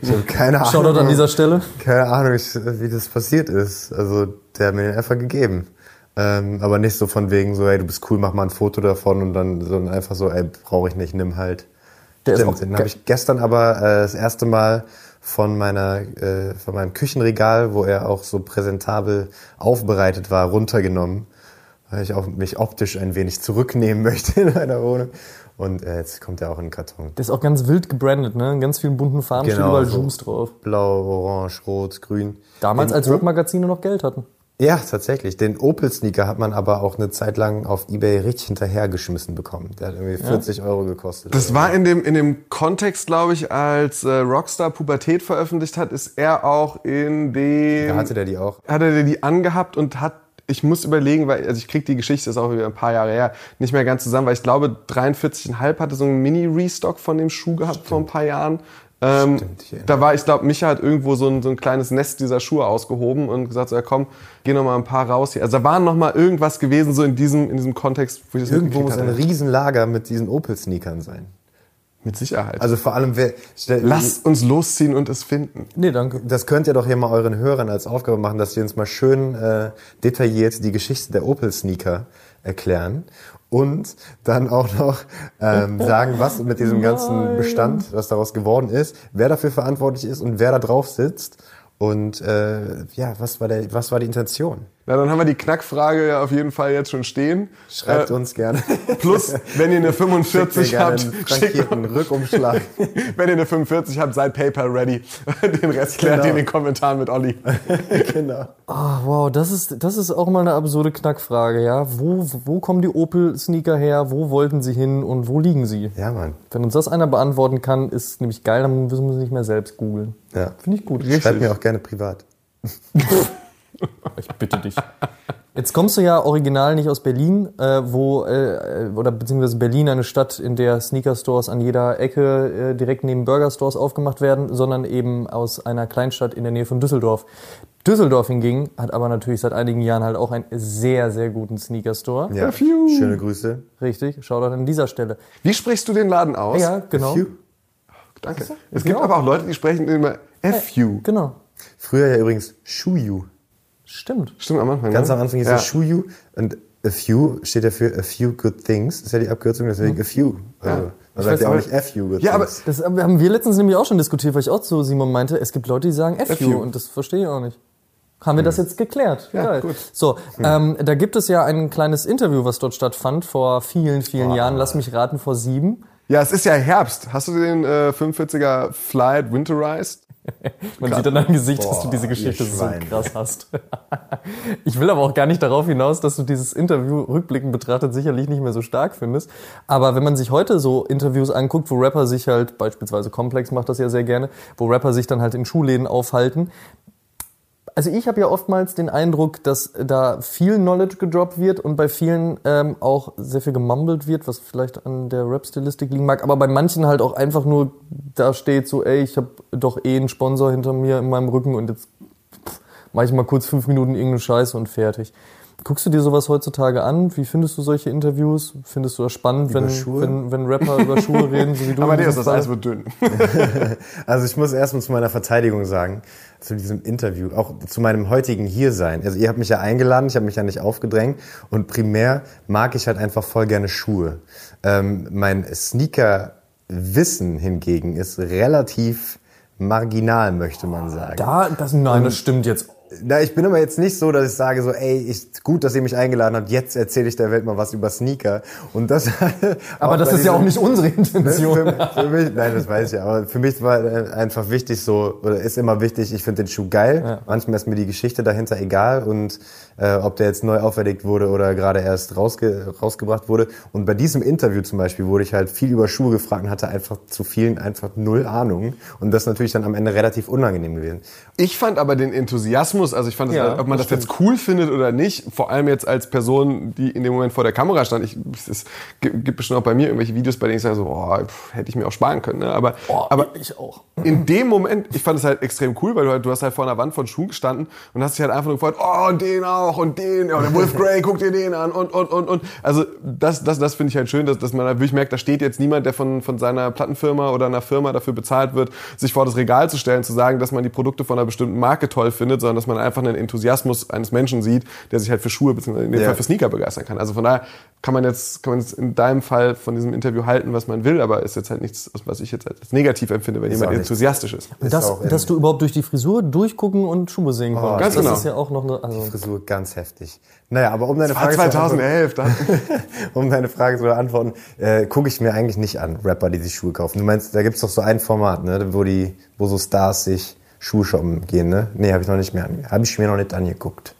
Ich habe keine Ahnung. [LAUGHS]
Shoutout an dieser Stelle.
Keine Ahnung, wie das passiert ist. Also, der hat mir den einfach gegeben. Ähm, aber nicht so von wegen so, ey, du bist cool, mach mal ein Foto davon und dann so einfach so, ey, brauche ich nicht, nimm halt.
Der ist
Stimmt,
auch
den habe ich gestern aber äh, das erste Mal von meiner äh, von meinem Küchenregal, wo er auch so präsentabel aufbereitet war, runtergenommen, weil ich auch mich optisch ein wenig zurücknehmen [LAUGHS] möchte in meiner Wohnung. Und äh, jetzt kommt er auch in den Karton.
Der ist auch ganz wild gebrandet, ne? In ganz vielen bunten Farben steht
Genau,
überall
so.
Juice drauf.
Blau, orange, rot, grün.
Damals,
Den
als Rap-Magazine noch Geld hatten.
Ja, tatsächlich. Den Opel-Sneaker hat man aber auch eine Zeit lang auf Ebay richtig hinterhergeschmissen bekommen. Der hat irgendwie 40 Euro gekostet.
Das war in dem, in dem Kontext, glaube ich, als äh, Rockstar Pubertät veröffentlicht hat, ist er auch in dem...
da hatte der die auch.
hat er die angehabt und hat ich muss überlegen, weil also ich krieg die Geschichte ist auch wieder ein paar Jahre her nicht mehr ganz zusammen, weil ich glaube 43,5 hatte so einen Mini Restock von dem Schuh gehabt vor ein paar Jahren. Ähm,
Stimmt,
da war, ich glaube, Micha hat irgendwo so ein, so ein kleines Nest dieser Schuhe ausgehoben und gesagt, so, ja komm, geh noch mal ein paar raus hier. Also da war noch mal irgendwas gewesen so in diesem in diesem Kontext, wo ich das
Irgendwo muss ein. Riesenlager mit diesen Opel-Sneakern sein.
Mit Sicherheit.
Also vor allem, wer,
Lasst uns losziehen und es finden.
Nee, danke.
das könnt ihr doch hier mal euren Hörern als Aufgabe machen, dass wir uns mal schön äh, detailliert die Geschichte der Opel-Sneaker erklären und dann auch noch ähm, [LAUGHS] sagen, was mit diesem ganzen Bestand, was daraus geworden ist, wer dafür verantwortlich ist und wer da drauf sitzt und äh, ja, was war der, was war die Intention?
Na, dann haben wir die Knackfrage ja auf jeden Fall jetzt schon stehen.
Schreibt
Äh,
uns gerne.
Plus, wenn ihr eine [LAUGHS]
Schickt mir
45
gerne
habt,
einen
schickt
frankierten Rückumschlag. [LAUGHS]
Wenn ihr eine 45 habt, seid PayPal ready. [LAUGHS] Den Rest klärt
Genau.
ihr in den Kommentaren mit Olli.
genau.
Ah, wow, das ist, das ist auch mal eine absurde Knackfrage, ja. Wo, wo kommen die Opel-Sneaker her? Wo wollten sie hin und wo liegen sie?
Ja, Mann.
Wenn uns das einer beantworten kann, ist nämlich geil, dann müssen wir sie nicht mehr selbst googeln.
Ja.
Finde ich gut.
Schreibt mir auch gerne privat.
Ich bitte dich. Jetzt kommst du ja original nicht aus Berlin, äh, wo äh, oder beziehungsweise Berlin eine Stadt, in der Sneaker-Stores an jeder Ecke äh, direkt neben Burger-Stores aufgemacht werden, sondern eben aus einer Kleinstadt in der Nähe von Düsseldorf. Düsseldorf hingegen hat aber natürlich seit einigen Jahren halt auch einen sehr, sehr guten Sneaker-Store.
Ja.
Phew.
Schöne Grüße.
Richtig, schau doch an dieser Stelle.
Wie sprichst du den Laden aus?
Ja, genau.
Phew.
Danke. Es gibt aber auch Leute, die sprechen immer FU.
Genau.
Früher ja übrigens Shuyu.
Stimmt.
Stimmt am Anfang,
Ganz
ne?
am Anfang hieß
ja.
es Shuyu und a few steht ja für a few good things. ist ja die Abkürzung, deswegen a few. Also, man sagt ja auch nicht a few good
Ja, aber.
Das haben wir letztens nämlich auch schon diskutiert, weil ich auch zu Simon meinte, es gibt Leute, die sagen FU
FU.
und das verstehe ich auch nicht. Haben wir das jetzt geklärt?
Ja,
Geil.
gut.
So, ähm, da gibt es ja ein kleines Interview, was dort stattfand vor vielen, vielen Jahren. Lass mich raten, vor sieben.
ja, es ist ja Herbst. Hast du den äh, 45er Flight Winterized? [LAUGHS]
Man sieht an deinem Gesicht, dass du
Boah,
diese Geschichte so krass hast. [LAUGHS] ich will aber auch gar nicht darauf hinaus, dass du dieses Interview rückblickend betrachtet sicherlich nicht mehr so stark findest. Aber wenn man sich heute so Interviews anguckt, wo Rapper sich halt, beispielsweise Complex macht das ja sehr gerne, wo Rapper sich dann halt in Schuhläden aufhalten, also ich habe ja oftmals den Eindruck, dass da viel Knowledge gedroppt wird und bei vielen ähm, auch sehr viel gemumbled wird, was vielleicht an der Rap-Stilistik liegen mag, aber bei manchen halt auch einfach nur da steht so, ey, ich habe doch eh einen Sponsor hinter mir in meinem Rücken und jetzt pff, mach ich mal kurz fünf Minuten irgendeine Scheiße und fertig. Guckst du dir sowas heutzutage an? Wie findest du solche Interviews? Findest du das spannend, wenn, wenn, wenn Rapper über Schuhe reden, so wie du? [LAUGHS]
Aber nee, das Eis wird dünn. [LAUGHS]
Also ich muss erstmal zu meiner Verteidigung sagen, zu diesem Interview, auch zu meinem heutigen Hiersein. Also ihr habt mich ja eingeladen, ich habe mich ja nicht aufgedrängt und primär mag ich halt einfach voll gerne Schuhe. Ähm, mein Sneaker-Wissen hingegen ist relativ marginal, möchte man sagen.
Da, das, nein, das stimmt jetzt.
Na, ich bin aber jetzt nicht so, dass ich sage so, ey, ich, gut, dass ihr mich eingeladen habt, jetzt erzähle ich der Welt mal was über Sneaker. Und das, [LAUGHS]
Aber das ist ja auch nicht unsere Intention. [LAUGHS]
für, für mich, nein, das weiß ich ja. Aber für mich war äh, einfach wichtig so, oder ist immer wichtig, ich finde den Schuh geil. Manchmal ist mir die Geschichte dahinter egal und äh, ob der jetzt neu auferlegt wurde oder gerade erst rausge rausgebracht wurde. Und bei diesem Interview zum Beispiel wurde ich halt viel über Schuhe gefragt und hatte einfach zu vielen einfach null Ahnung. Und das ist natürlich dann am Ende relativ unangenehm gewesen.
Ich fand aber den Enthusiasmus, also ich fand, das,
Ja,
ob man das, jetzt cool findet oder nicht, vor allem jetzt als Person, die in dem Moment vor der Kamera stand, ich, es gibt bestimmt auch bei mir irgendwelche Videos, bei denen ich sage so, oh, pff, hätte ich mir auch sparen können. Ne? Aber,
Oh,
aber
ich auch.
in dem Moment, ich fand es halt extrem cool, weil du, halt, du hast halt vor einer Wand von Schuhen gestanden und hast dich halt einfach nur gefreut, oh, den auch und den, ja, und der Wolf Grey, guck dir den an und, und, und, und. Also das, das, das finde ich halt schön, dass, dass man halt wirklich merkt, da steht jetzt niemand, der von, von seiner Plattenfirma oder einer Firma dafür bezahlt wird, sich vor das Regal zu stellen, zu sagen, dass man die Produkte von einer bestimmten Marke toll findet, sondern dass man einfach einen Enthusiasmus eines Menschen sieht, der sich halt für Schuhe bzw. in dem
Ja.
Fall für Sneaker begeistern kann. Also von daher kann man jetzt, kann man jetzt in deinem Fall von diesem Interview halten, was man will, aber ist jetzt halt nichts, was ich jetzt als negativ empfinde, wenn
Ist
jemand
auch
enthusiastisch ist.
Ist
Das,
auch
dass du überhaupt durch die Frisur durchgucken und Schuhe sehen konntest.
ganz
das
genau.
ist ja auch noch eine. Also,
Frisur ganz heftig. Naja, aber um deine Frage zu beantworten-
2011, da, [LAUGHS]
um deine Frage zu beantworten, äh, gucke ich mir eigentlich nicht an, Rapper, die sich Schuhe kaufen. Du meinst, da gibt's doch so ein Format, ne, wo die, wo so Stars sich Schuhe shoppen gehen, ne? Nee, habe ich noch nicht mehr habe ich mir noch nicht angeguckt.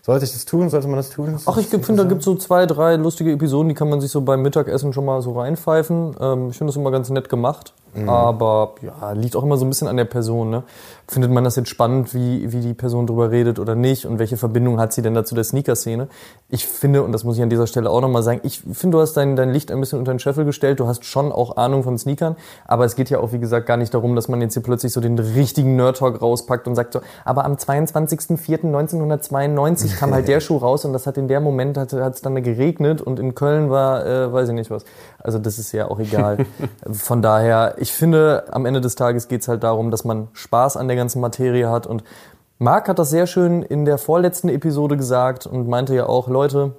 Sollte ich das tun? Sollte man das tun?
ach, ich finde, da gibt es so zwei, drei lustige Episoden, die kann man sich so beim Mittagessen schon mal so reinpfeifen. Ähm, ich finde das immer ganz nett gemacht. Aber ja, liegt auch immer so ein bisschen an der Person. Ne? Findet man das jetzt spannend, wie, wie die Person drüber redet oder nicht? Und welche Verbindung hat sie denn dazu der Sneaker-Szene? Ich finde, und das muss ich an dieser Stelle auch nochmal sagen, ich finde, du hast dein, dein Licht ein bisschen unter den Scheffel gestellt. Du hast schon auch Ahnung von Sneakern. Aber es geht ja auch, wie gesagt, gar nicht darum, dass man jetzt hier plötzlich so den richtigen Nerd-Talk rauspackt und sagt so, aber am 22.04.1992 kam halt der [LAUGHS] Schuh raus und das hat in der Moment, hat es dann geregnet und in Köln war, äh, weiß ich nicht was. Also das ist ja auch egal. [LAUGHS] Von daher, ich finde, am Ende des Tages geht's halt darum, dass man Spaß an der ganzen Materie hat und Marc hat das sehr schön in der vorletzten Episode gesagt und meinte ja auch, Leute,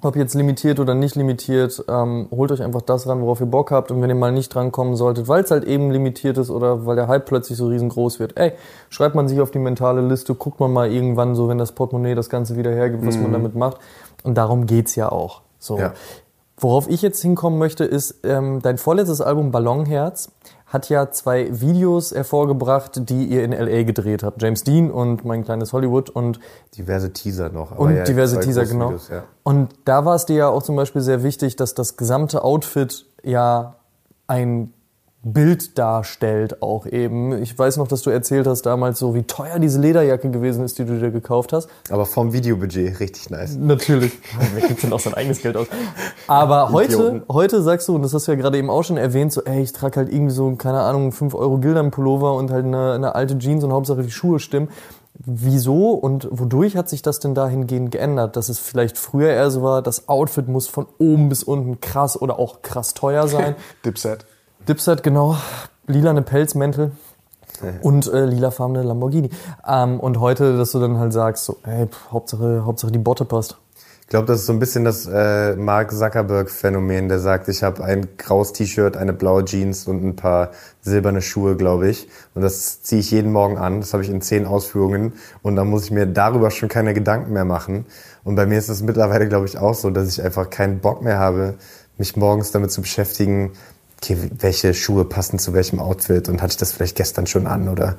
ob jetzt limitiert oder nicht limitiert, ähm, holt euch einfach das ran, worauf ihr Bock habt. Und wenn ihr mal nicht drankommen solltet, weil es halt eben limitiert ist oder weil der Hype plötzlich so riesengroß wird, ey, schreibt man sich auf die mentale Liste, guckt man mal irgendwann so, wenn das Portemonnaie das Ganze wieder hergibt, was man damit macht. Und darum geht's ja auch. So.
Ja.
Worauf ich jetzt hinkommen möchte, ist, ähm, dein vorletztes Album Ballonherz hat ja zwei Videos hervorgebracht, die ihr in L.A. gedreht habt. James Dean und mein kleines Hollywood und
Diverse Teaser noch.
und
ja,
diverse Teaser, genau.
Videos, ja.
Und da war es dir ja auch zum Beispiel sehr wichtig, dass das gesamte Outfit ja ein Bild darstellt auch eben. Ich weiß noch, dass du erzählt hast damals so, wie teuer diese Lederjacke gewesen ist, die du dir gekauft hast.
Aber vom Videobudget richtig nice.
Natürlich. [LAUGHS] Wer gibt denn auch sein eigenes Geld aus? Aber heute, heute sagst du, und das hast du ja gerade eben auch schon erwähnt, so, ey, ich trage halt irgendwie so, keine Ahnung, 5 Euro Gildern-Pullover und halt eine, eine alte Jeans und Hauptsache die Schuhe stimmen. Wieso und wodurch hat sich das denn dahingehend geändert? Dass es vielleicht früher eher so war, das Outfit muss von oben bis unten krass oder auch krass teuer sein. [LAUGHS]
Dipset.
Dipset, genau. Lilane Pelzmäntel und äh, lilafarbene Lamborghini. Ähm, und heute, dass du dann halt sagst, so, ey, pff, Hauptsache, Hauptsache die Botte passt.
Ich glaube, das ist so ein bisschen das äh, Mark Zuckerberg-Phänomen, der sagt, ich habe ein graues T-Shirt, eine blaue Jeans und ein paar silberne Schuhe, glaube ich. Und das ziehe ich jeden Morgen an. Das habe ich in zehn Ausführungen. Und dann muss ich mir darüber schon keine Gedanken mehr machen. Und bei mir ist es mittlerweile, glaube ich, auch so, dass ich einfach keinen Bock mehr habe, mich morgens damit zu beschäftigen, okay, welche Schuhe passen zu welchem Outfit und hatte ich das vielleicht gestern schon an oder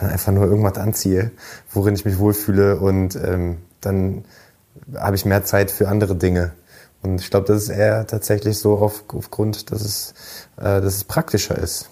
einfach nur irgendwas anziehe, worin ich mich wohlfühle und ähm, dann habe ich mehr Zeit für andere Dinge. Und ich glaube, das ist eher tatsächlich so auf, aufgrund, dass es, äh, dass es praktischer ist.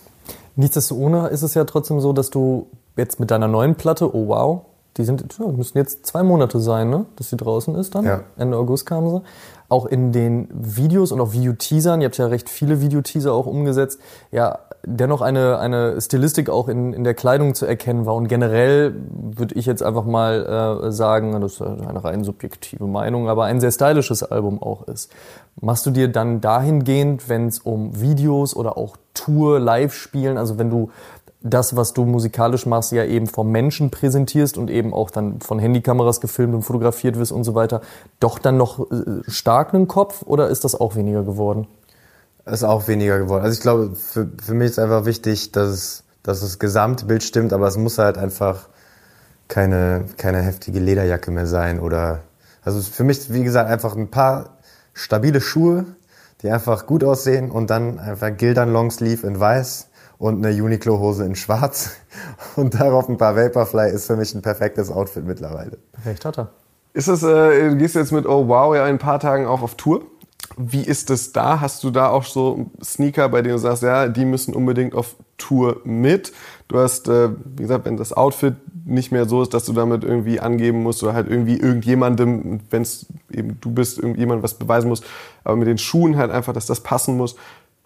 Nichtsdestotrotz ist es ja trotzdem so, dass du jetzt mit deiner neuen Platte, oh wow, die sind, müssen jetzt zwei Monate sein, ne? dass sie draußen ist dann.
Ja.
Ende August kam sie. Auch in den Videos und auch Videoteasern, ihr habt ja recht viele Videoteaser auch umgesetzt, ja, dennoch eine, eine Stilistik auch in, in der Kleidung zu erkennen war. Und generell würde ich jetzt einfach mal äh, sagen, das ist eine rein subjektive Meinung, aber ein sehr stylisches Album auch ist. Machst du dir dann dahingehend, wenn es um Videos oder auch Tour, Live-Spielen, also wenn du das, was du musikalisch machst, ja eben vom Menschen präsentierst und eben auch dann von Handykameras gefilmt und fotografiert wirst und so weiter, doch dann noch äh, stark einen Kopf oder ist das auch weniger geworden?
Ist auch weniger geworden. Also ich glaube, für, für mich ist einfach wichtig, dass, es, dass das Gesamtbild stimmt, aber es muss halt einfach keine, keine heftige Lederjacke mehr sein oder, also für mich, wie gesagt, einfach ein paar stabile Schuhe, die einfach gut aussehen und dann einfach Gildern Longsleeve in weiß und eine Uniqlo-Hose in schwarz und darauf ein paar Vaporfly ist für mich ein perfektes Outfit mittlerweile.
Recht hat er.
Ist es, äh, du gehst jetzt mit Oh Wow ja in ein paar Tagen auch auf Tour? Wie ist es da? Hast du da auch so Sneaker, bei denen du sagst, ja, die müssen unbedingt auf Tour mit? Du hast, äh, wie gesagt, wenn das Outfit nicht mehr so ist, dass du damit irgendwie angeben musst oder halt irgendwie irgendjemandem, wenn es eben du bist, irgendjemand was beweisen musst, aber mit den Schuhen halt einfach, dass das passen muss.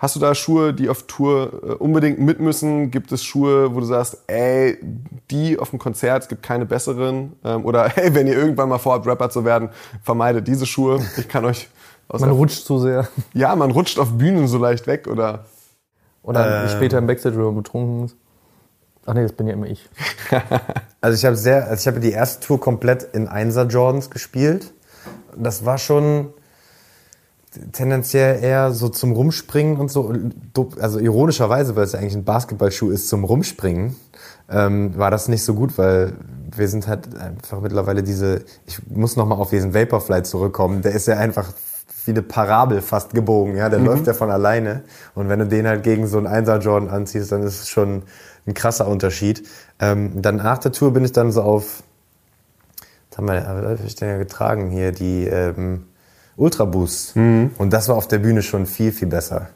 Hast du da Schuhe, die auf Tour äh, unbedingt mit müssen? Gibt es Schuhe, wo du sagst, ey, die auf dem Konzert, es gibt keine besseren? Ähm, oder [LAUGHS] hey, wenn ihr irgendwann mal vorhabt, Rapper zu werden, vermeidet diese Schuhe. Ich kann euch [LAUGHS] aus
Man rutscht zu sehr.
Ja, man rutscht auf Bühnen so leicht weg oder
Oder
Ähm.
später im Backstage Room betrunken ist. Ach nee, das bin ja immer ich. [LAUGHS]
Also ich habe sehr, also ich habe die erste Tour komplett in Einser Jordans gespielt. Das war schon tendenziell eher so zum Rumspringen und so. Also ironischerweise, weil es ja eigentlich ein Basketballschuh ist zum Rumspringen, ähm, war das nicht so gut, weil wir sind halt einfach mittlerweile diese. Ich muss noch mal auf diesen Vaporfly zurückkommen. Der ist ja einfach wie eine Parabel fast gebogen. Ja, der läuft ja von alleine. Und wenn du den halt gegen so einen Einser Jordan anziehst, dann ist es schon ein krasser Unterschied. Ähm, dann nach der Tour bin ich dann so auf, was haben wir, was ich denn ja getragen hier, die ähm, Ultra Boost. Und das war auf der Bühne schon viel, viel besser.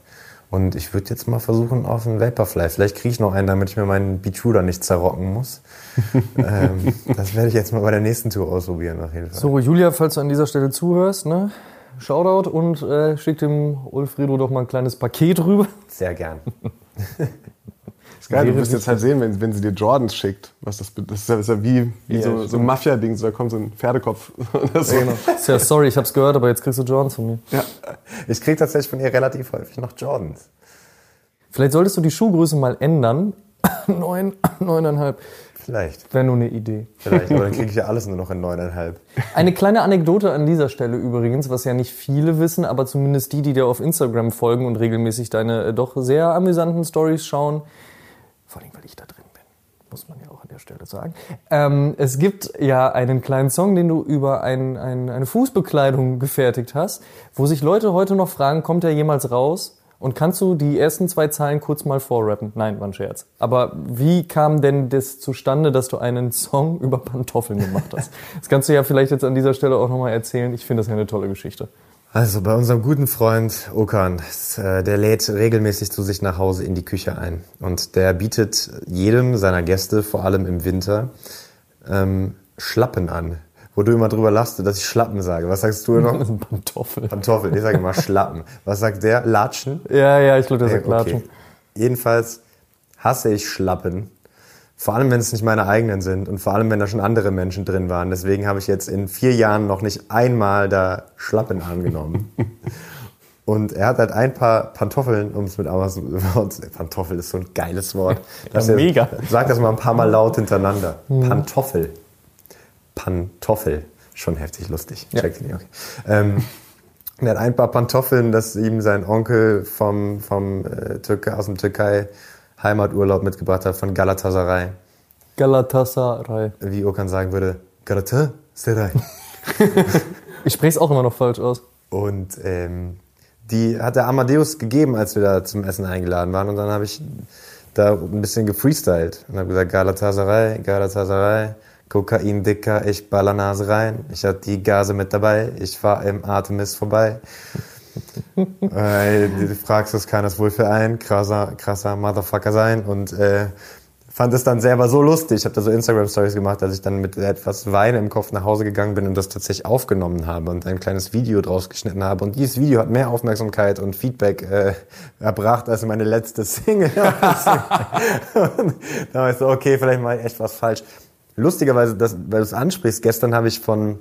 Und ich würde jetzt mal versuchen auf einen Vaporfly. Vielleicht kriege ich noch einen, damit ich mir meinen Beachruder nicht zerrocken muss. [LAUGHS] ähm, das werde ich jetzt mal bei der nächsten Tour ausprobieren, auf jeden Fall.
So, Julia, falls du an dieser Stelle zuhörst, ne? Shoutout und äh, schick dem Ulfredo doch mal ein kleines Paket rüber.
Sehr gern. [LAUGHS]
ist geil, du wirst jetzt halt sehen, wenn, wenn sie dir Jordans schickt. Was das, das ist ja, ist ja wie, wie
Ja,
so, so ein. Mafia-Ding, so, da kommt so ein Pferdekopf. [LAUGHS] oder so.
Ja, sorry, ich hab's gehört, aber jetzt kriegst du Jordans von mir.
Ich kriege tatsächlich von ihr relativ häufig noch Jordans.
Vielleicht solltest du die Schuhgröße mal ändern. [LAUGHS] Neun, neuneinhalb.
Vielleicht.
Wäre nur eine Idee.
Vielleicht, aber dann kriege ich ja alles nur noch in neuneinhalb.
Eine kleine Anekdote an dieser Stelle übrigens, was ja nicht viele wissen, aber zumindest die, die dir auf Instagram folgen und regelmäßig deine äh, doch sehr amüsanten Stories schauen. Vor allem, weil ich da drin bin, muss man ja auch an der Stelle sagen. Ähm, es gibt ja einen kleinen Song, den du über ein, ein, eine Fußbekleidung gefertigt hast, wo sich Leute heute noch fragen, kommt der jemals raus? Und kannst du die ersten zwei Zeilen kurz mal vorrappen? Nein, war ein Scherz. Aber wie kam denn das zustande, dass du einen Song über Pantoffeln gemacht hast? Das kannst du ja vielleicht jetzt an dieser Stelle auch nochmal erzählen. Ich finde das ja eine tolle Geschichte.
Also bei unserem guten Freund Okan, äh, der lädt regelmäßig zu sich nach Hause in die Küche ein. Und der bietet jedem seiner Gäste, vor allem im Winter, ähm, Schlappen an. Wo du immer drüber lachst, dass ich Schlappen sage. Was sagst du noch? [LAUGHS]
Pantoffeln.
Pantoffeln, ich sage immer Schlappen. Was sagt der? Latschen?
Ja, ja, ich glaube, der
Okay,
sagt Latschen.
Jedenfalls hasse ich Schlappen. Vor allem, wenn es nicht meine eigenen sind und vor allem, wenn da schon andere Menschen drin waren. Deswegen habe ich jetzt in vier Jahren noch nicht einmal da Schlappen angenommen. [LAUGHS] und er hat halt ein paar Pantoffeln, um es mit Amazon, [LAUGHS] Pantoffel ist so ein geiles Wort. Das
Ja, mega.
Sag das mal ein paar Mal [LAUGHS] laut hintereinander. Pantoffel. Pantoffel. schon heftig lustig.
Ja.
Ihn nicht, okay. Ähm, er hat ein paar Pantoffeln, das ihm sein Onkel vom, vom äh, Türkei, aus dem Türkei Heimaturlaub mitgebracht hat von Galatasaray.
Galatasaray.
Wie Okan sagen würde, Galatasaray. [LAUGHS]
Ich spreche es auch immer noch falsch aus.
Und ähm, die hat der Amadeus gegeben, als wir da zum Essen eingeladen waren. Und dann habe ich da ein bisschen gefreestylt und habe gesagt, Galatasaray, Galatasaray, Kokain dicker, ich baller Nase rein. Ich hatte die Gase mit dabei, ich fahr im Artemis vorbei. Äh, du fragst, was kann das wohl für ein krasser, krasser Motherfucker sein? Und äh, fand es dann selber so lustig. Ich habe da so Instagram-Stories gemacht, dass ich dann mit etwas Wein im Kopf nach Hause gegangen bin und das tatsächlich aufgenommen habe und ein kleines Video draus geschnitten habe. Und dieses Video hat mehr Aufmerksamkeit und Feedback äh, erbracht als meine letzte Single. [LAUGHS] und da war ich so, okay, vielleicht mal echt was falsch. Lustigerweise, das, weil du es ansprichst, gestern habe ich von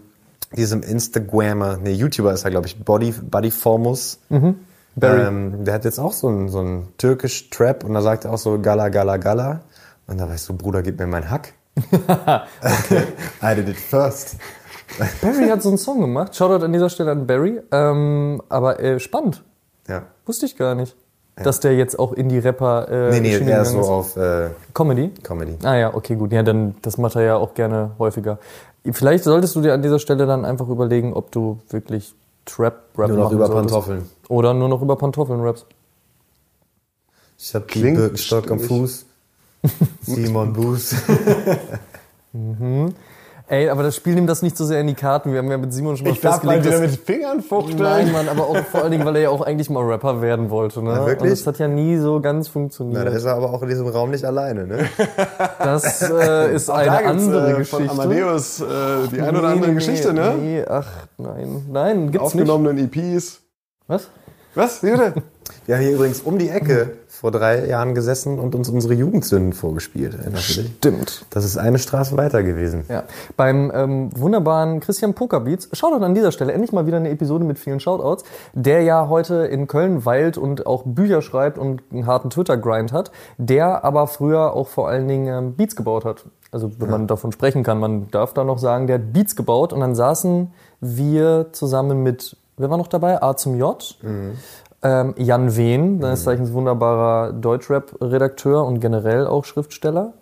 diesem Instagrammer, nee, YouTuber ist er, glaube ich, Body, Body Formus.
Barry.
Ähm, der hat jetzt auch so einen, so einen türkisch Trap und da sagt er auch so Gala, Gala, Gala. Und da ich so, Bruder, gib mir meinen Hack. [LAUGHS] I did it first.
Barry hat so einen Song gemacht. Shoutout an dieser Stelle an Barry. Ähm, aber äh, spannend.
Ja.
Wusste ich gar nicht. Dass der jetzt auch in die Rapper äh,
Nee, nee, er ist so
gegangen
auf äh,
Comedy.
Comedy.
Ah ja, okay, gut. Ja, dann das macht er ja auch gerne häufiger. Vielleicht solltest du dir an dieser Stelle dann einfach überlegen, ob du wirklich Trap-Rap
Nur noch
machen
über
solltest.
Pantoffeln.
Oder nur noch über Pantoffeln raps.
Ich hab die
Klingt
Birkenstock am. Fuß. [LAUGHS] Simon Buß.
Ey, aber das Spiel nimmt das nicht so sehr in die Karten. Wir haben ja mit Simon schon mal
Ich darf mal
festgelegt,
wieder mit Fingern fuchteln.
Nein, Mann, aber auch vor allen Dingen, weil er ja auch eigentlich mal Rapper werden wollte. Ne?
Na, wirklich?
Und das hat ja nie so ganz
Na,
funktioniert.
da ist er aber auch in diesem Raum nicht alleine, ne? [LAUGHS]
das äh, [LAUGHS] ist eine
da
andere
äh,
Geschichte.
Von Amadeus äh, die ein oder
Nee,
andere
nee,
Geschichte, ne?
Nee, ach, nein. Nein, gibt's
Aufgenommenen EPs.
nicht. Was?
Was? Wie bitte? [LAUGHS]
Haben hier übrigens um die Ecke vor drei Jahren gesessen und uns unsere Jugendsünden vorgespielt. Dich?
Stimmt.
Das ist eine Straße weiter gewesen.
Ja. Beim ähm, wunderbaren Christian Pokerbeats, Shoutout an dieser Stelle, endlich mal wieder eine Episode mit vielen Shoutouts, der ja heute in Köln weilt und auch Bücher schreibt und einen harten Twitter-Grind hat, der aber früher auch vor allen Dingen ähm, Beats gebaut hat. Also wenn man davon sprechen kann, man darf da noch sagen, der hat Beats gebaut und dann saßen wir zusammen mit, wer war noch dabei? A zum J. Ähm, Jan Wehn, seines Zeichens wunderbarer Deutschrap-Redakteur und generell auch Schriftsteller.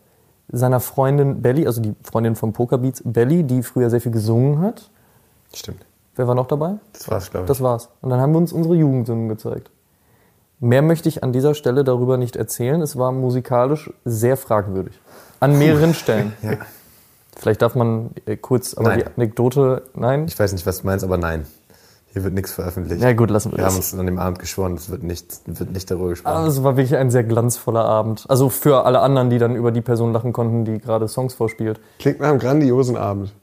Seiner Freundin Belly, also die Freundin von Pokerbeats, Belly, die früher sehr viel gesungen hat.
Stimmt.
Wer war noch dabei?
Das war's, glaube ich.
Das war's. Und dann haben wir uns unsere Jugendsünden gezeigt. Mehr möchte ich an dieser Stelle darüber nicht erzählen. Es war musikalisch sehr fragwürdig. An mehreren Stellen. [LAUGHS]
Ja.
Vielleicht darf man äh, kurz, aber
Nein.
die Anekdote, nein?
Ich weiß nicht, was du meinst, aber nein. Hier wird nichts veröffentlicht.
Ja gut, lassen wir
Wir
das.
haben uns an dem Abend geschworen, es wird nicht, wird nicht darüber gesprochen.
Aber es war wirklich ein sehr glanzvoller Abend. Also für alle anderen, die dann über die Person lachen konnten, die gerade Songs vorspielt.
Klingt nach einem grandiosen Abend.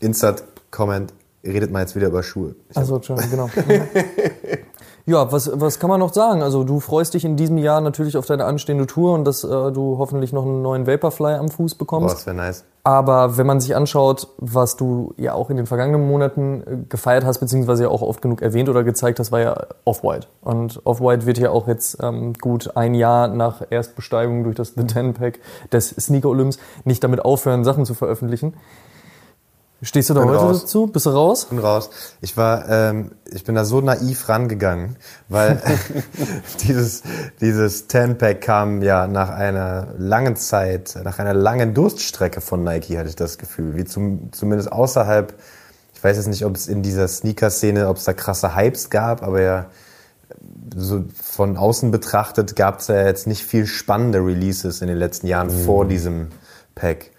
Insert, Comment, redet mal jetzt wieder über Schuhe. Hab-
Also schon, genau. [LAUGHS] [LAUGHS] Ja, was, was kann man noch sagen? Also du freust dich in diesem Jahr natürlich auf deine anstehende Tour und dass äh, du hoffentlich noch einen neuen Vaporfly am Fuß
Boah,
bekommst.
das wäre nice.
Aber wenn man sich anschaut, was du ja auch in den vergangenen Monaten äh, gefeiert hast, beziehungsweise ja auch oft genug erwähnt oder gezeigt hast, war ja Off-White. Und Off-White wird ja auch jetzt ähm, gut ein Jahr nach Erstbesteigung durch das The Ten Pack des Sneaker Olymps nicht damit aufhören, Sachen zu veröffentlichen. Stehst du da
Bin
heute
raus.
dazu? Bist du raus?
bin raus. Ich war, ähm, ich bin da so naiv rangegangen, weil [LAUGHS] [LAUGHS] dieses dieses Ten Pack kam ja nach einer langen Zeit, nach einer langen Durststrecke von Nike, hatte ich das Gefühl, wie zum, zumindest außerhalb. Ich weiß jetzt nicht, ob es in dieser Sneaker-Szene, ob es da krasse Hypes gab, aber ja so von außen betrachtet gab es ja jetzt nicht viel spannende Releases in den letzten Jahren vor diesem Pack.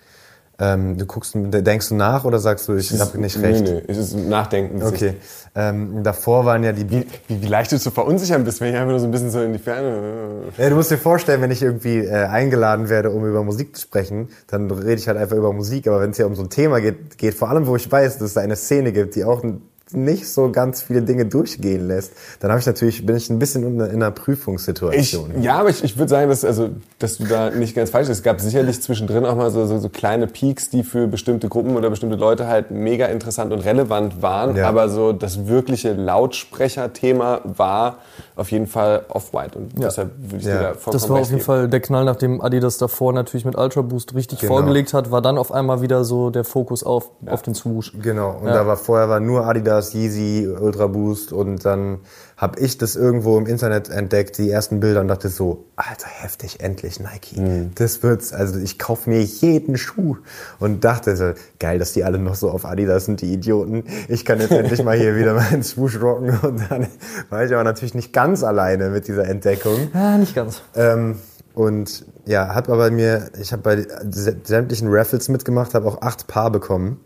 Ähm, du guckst, denkst du nach oder sagst du, ich habe nicht recht?
Nee, nee, es ist Nachdenken.
Okay. Ähm, davor waren ja die.
Wie, wie, wie leicht du zu verunsichern bist, wenn ich einfach nur so ein bisschen so in die Ferne.
Ja, du musst dir vorstellen, wenn ich irgendwie äh, eingeladen werde, um über Musik zu sprechen, dann rede ich halt einfach über Musik. Aber wenn es ja um so ein Thema geht, geht vor allem, wo ich weiß, dass es da eine Szene gibt, die auch ein nicht so ganz viele Dinge durchgehen lässt, dann habe ich natürlich, bin ich ein bisschen in einer, in einer
Ich,
Prüfungssituation.
ja, aber ich, ich würde sagen, dass, also, dass du da nicht ganz falsch bist. Es gab sicherlich zwischendrin auch mal so, so, so kleine Peaks, die für bestimmte Gruppen oder bestimmte Leute halt mega interessant und relevant waren.
Ja.
Aber so das wirkliche Lautsprecherthema war auf jeden Fall Off-White. Und
Ja.
deshalb würde ich
Ja.
dir da vollkommen
Das war auf jeden
geben.
Fall der Knall, nachdem Adidas davor natürlich mit Ultra Boost richtig
Genau.
vorgelegt hat, war dann auf einmal wieder so der Fokus auf, auf den Swoosh.
Genau, und
Ja.
da war vorher war nur Adidas, Yeezy, Ultra Boost und dann habe ich das irgendwo im Internet entdeckt, die ersten Bilder und dachte so, alter heftig, endlich Nike. Das wird's, also ich kaufe mir jeden Schuh und dachte so, geil, dass die alle noch so auf Adidas sind, die Idioten. Ich kann jetzt endlich mal hier wieder meinen Swoosh rocken und dann war ich aber natürlich nicht ganz alleine mit dieser Entdeckung.
Ja, nicht ganz.
Ähm, und ja, habe aber mir, ich habe bei sä- sämtlichen Raffles mitgemacht, habe auch acht Paar bekommen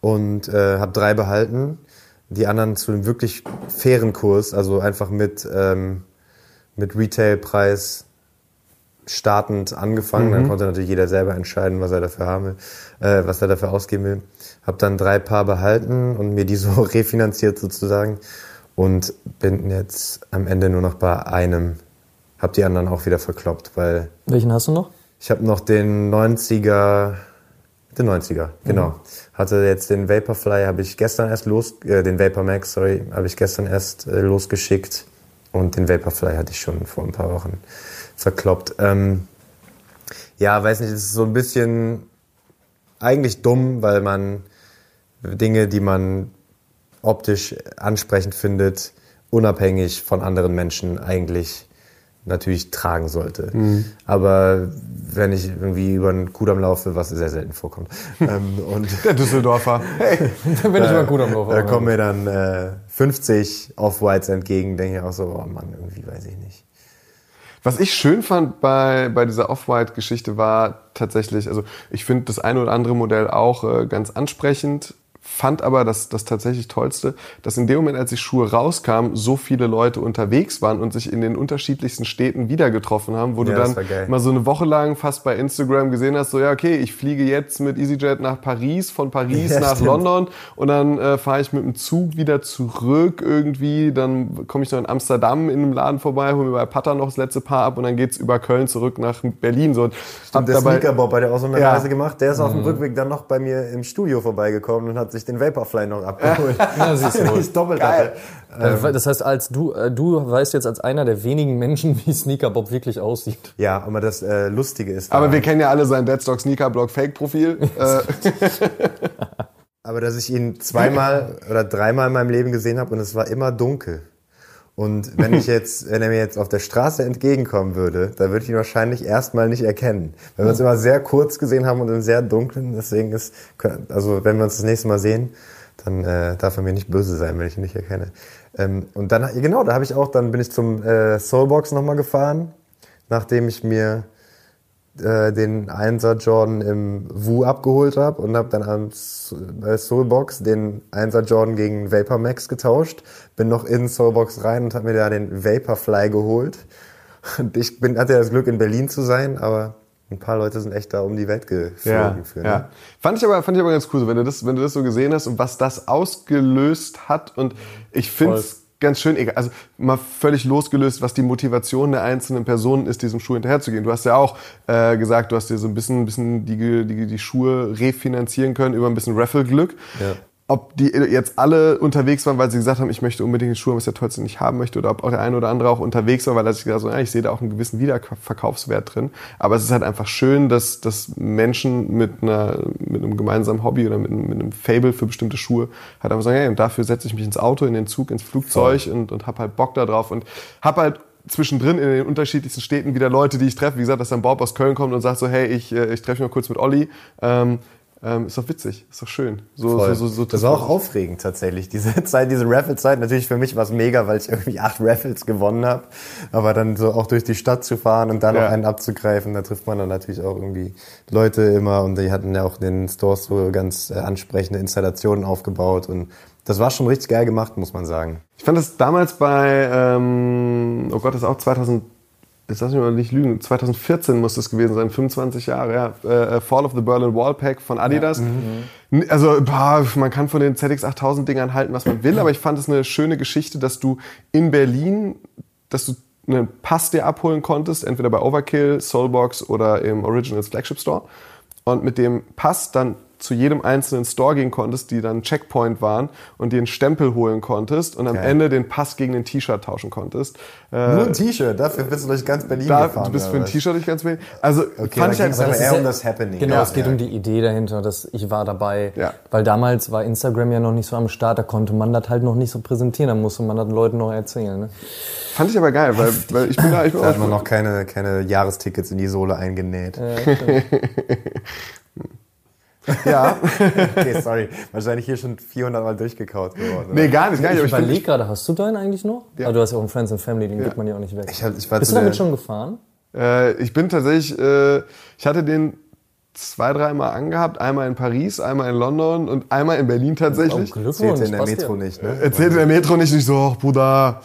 und äh, habe drei behalten. Die anderen zu einem wirklich fairen Kurs, also einfach mit, ähm, mit Retailpreis startend angefangen. Dann konnte natürlich jeder selber entscheiden, was er dafür haben will, äh, was er dafür ausgeben will. Habe dann drei Paar behalten und mir die [LAUGHS] so refinanziert sozusagen und bin jetzt am Ende nur noch bei einem. Hab die anderen auch wieder verkloppt, weil
Welchen hast du noch?
ich habe noch den 90er, den 90er, genau. Hatte jetzt den Vaporfly, habe ich gestern erst los, äh, den Vapor Max, sorry, habe ich gestern erst äh, losgeschickt und den Vaporfly hatte ich schon vor ein paar Wochen verkloppt. Ähm, ja, weiß nicht, es ist so ein bisschen eigentlich dumm, weil man Dinge, die man optisch ansprechend findet, unabhängig von anderen Menschen eigentlich natürlich tragen sollte. Aber wenn ich irgendwie über einen Kudamm laufe, was sehr selten vorkommt, [LAUGHS] ähm, und
Der Düsseldorfer. Hey.
Wenn ich gut am Laufen
da kommen mir dann äh, 50 Off-Whites entgegen, denke ich auch so, oh Mann, irgendwie weiß ich nicht.
Was ich schön fand bei, bei dieser Off-White-Geschichte war tatsächlich, also ich finde das eine oder andere Modell auch äh, ganz ansprechend, fand aber das, das tatsächlich Tollste, dass in dem Moment, als die Schuhe rauskamen, so viele Leute unterwegs waren und sich in den unterschiedlichsten Städten wieder getroffen haben, wo
Ja,
du dann mal so eine Woche lang fast bei Instagram gesehen hast, so ja, okay, ich fliege jetzt mit EasyJet nach Paris, von Paris
Ja,
nach
stimmt.
London und dann äh, fahre ich mit dem Zug wieder zurück irgendwie, dann komme ich noch in Amsterdam in einem Laden vorbei, hole mir bei Pata noch das letzte Paar ab und dann geht's über Köln zurück nach Berlin. So, hab
der
dabei-
Sneakerbob hat ja auch so eine
Ja.
Reise gemacht. Der ist auf dem Rückweg dann noch bei mir im Studio vorbeigekommen und hat sich den Vaporfly noch abgeholt. [LAUGHS]
Ja, siehst du [LAUGHS]
ich doppelt
Geil.
hatte.
Äh, Das heißt, als du, äh, du weißt jetzt als einer der wenigen Menschen, [LAUGHS] wie Sneaker Bob wirklich aussieht.
Ja, aber das äh, Lustige ist,
aber wir kennen ja alle sein Deadstock Sneaker Blog Fake Profil. äh,
Aber dass ich ihn zweimal oder dreimal in meinem Leben gesehen habe und es war immer dunkel. Und wenn ich jetzt, wenn er mir jetzt auf der Straße entgegenkommen würde, da würde ich ihn wahrscheinlich erstmal nicht erkennen. Weil wir uns immer sehr kurz gesehen haben und im sehr dunklen, deswegen ist, also wenn wir uns das nächste Mal sehen, dann äh, darf er mir nicht böse sein, wenn ich ihn nicht erkenne. Ähm, und dann, genau, da habe ich auch, dann bin ich zum äh, Soulbox nochmal gefahren, nachdem ich mir äh, den 1er Jordan im Wu abgeholt habe und habe dann am bei Soulbox den 1er Jordan gegen Vapor Max getauscht. Bin noch in Soulbox rein und habe mir da den Vaporfly geholt. Und ich bin, hatte ja das Glück, in Berlin zu sein, aber ein paar Leute sind echt da um die Welt geflogen.
ja,
für, ne?
ja. Fand ich aber, fand ich aber ganz cool, wenn du das, wenn du das so gesehen hast und was das ausgelöst hat und ich finde es ganz schön, egal, also mal völlig losgelöst, was die Motivation der einzelnen Personen ist, diesem Schuh hinterherzugehen. Du hast ja auch äh, gesagt, du hast dir so ein bisschen, bisschen die, die, die Schuhe refinanzieren können über ein bisschen Raffle-Glück.
Ja.
Ob die jetzt alle unterwegs waren, weil sie gesagt haben, ich möchte unbedingt den Schuh, was der tollste nicht haben möchte, oder ob auch der eine oder andere auch unterwegs war, weil er sich gesagt hat, so, ja, ich sehe da auch einen gewissen Wiederverkaufswert drin. Aber es ist halt einfach schön, dass, dass Menschen mit, einer, mit einem gemeinsamen Hobby oder mit, einem- mit einem Fable für bestimmte Schuhe halt einfach sagen, hey, und dafür setze ich mich ins Auto, in den Zug, ins Flugzeug und, und hab halt Bock da drauf und hab halt zwischendrin in den unterschiedlichsten Städten wieder Leute, die ich treffe. Wie gesagt, dass dann Bob aus Köln kommt und sagt so, hey, ich, äh, ich treffe mich mal kurz mit Olli. Ähm, ähm, ist doch witzig, ist doch schön. So, so, so, so,
das war auch aufregend tatsächlich. Diese [LAUGHS] Zeit, diese Raffle-Zeit, natürlich für mich war es mega, weil ich irgendwie acht Raffles gewonnen habe. Aber dann so auch durch die Stadt zu fahren und dann
Ja.
noch einen abzugreifen, da trifft man dann natürlich auch irgendwie Leute immer. Und die hatten ja auch in den Stores so ganz äh, ansprechende Installationen aufgebaut. Und das war schon richtig geil gemacht, muss man sagen.
Ich fand das damals bei, ähm, oh Gott, das ist auch 2000, jetzt lass mich mal nicht lügen, 2014 muss das gewesen sein, 25 Jahre, ja, äh, Fall of the Berlin Wall Pack von Adidas. N- Also, boah, man kann von den ZX8000 Dingern halten, was man will, aber ich fand es eine schöne Geschichte, dass du in Berlin, dass du einen Pass dir abholen konntest, entweder bei Overkill, Soulbox oder im Originals Flagship Store. Und mit dem Pass dann zu jedem einzelnen Store gehen konntest, die dann Checkpoint waren und dir einen Stempel holen konntest und am
Geil.
Ende den Pass gegen ein T-Shirt tauschen konntest. Äh,
Nur ein T-Shirt, dafür bist du durch ganz Berlin
da,
gefahren.
du bist für ein? T-Shirt nicht ganz wenig. Also
Okay,
fand ich halt,
aber
das
eher
ist
um das Happening.
Genau,
Ja,
es geht
ja.
um die Idee dahinter, dass ich war dabei.
Ja.
Weil damals war Instagram ja noch nicht so am Start, da konnte man das halt noch nicht so präsentieren, da musste man das den Leuten noch erzählen. Ne?
fand ich aber geil, weil, weil ich bin da, ich bin
Da hat man noch keine, keine Jahrestickets in die Sohle eingenäht.
ja, [LAUGHS] [LAUGHS]
Okay, sorry. Wahrscheinlich hier schon 400 Mal durchgekaut geworden. oder?
nee, gar nicht, gar nicht.
Ich
ich
überlege gerade, hast du deinen eigentlich noch?
Ja.
Aber du hast ja auch einen Friends and Family, den gibt man ja auch nicht weg.
Ich, hab, ich war
Bist du damit
der-
schon gefahren?
Äh, ich bin tatsächlich, äh, ich hatte den zwei, dreimal angehabt. Einmal in Paris, einmal in London und einmal in Berlin tatsächlich.
Zählt in der Metro
ja.
nicht, ne?
Erzählt in der Metro nicht, nicht so, ach Bruder.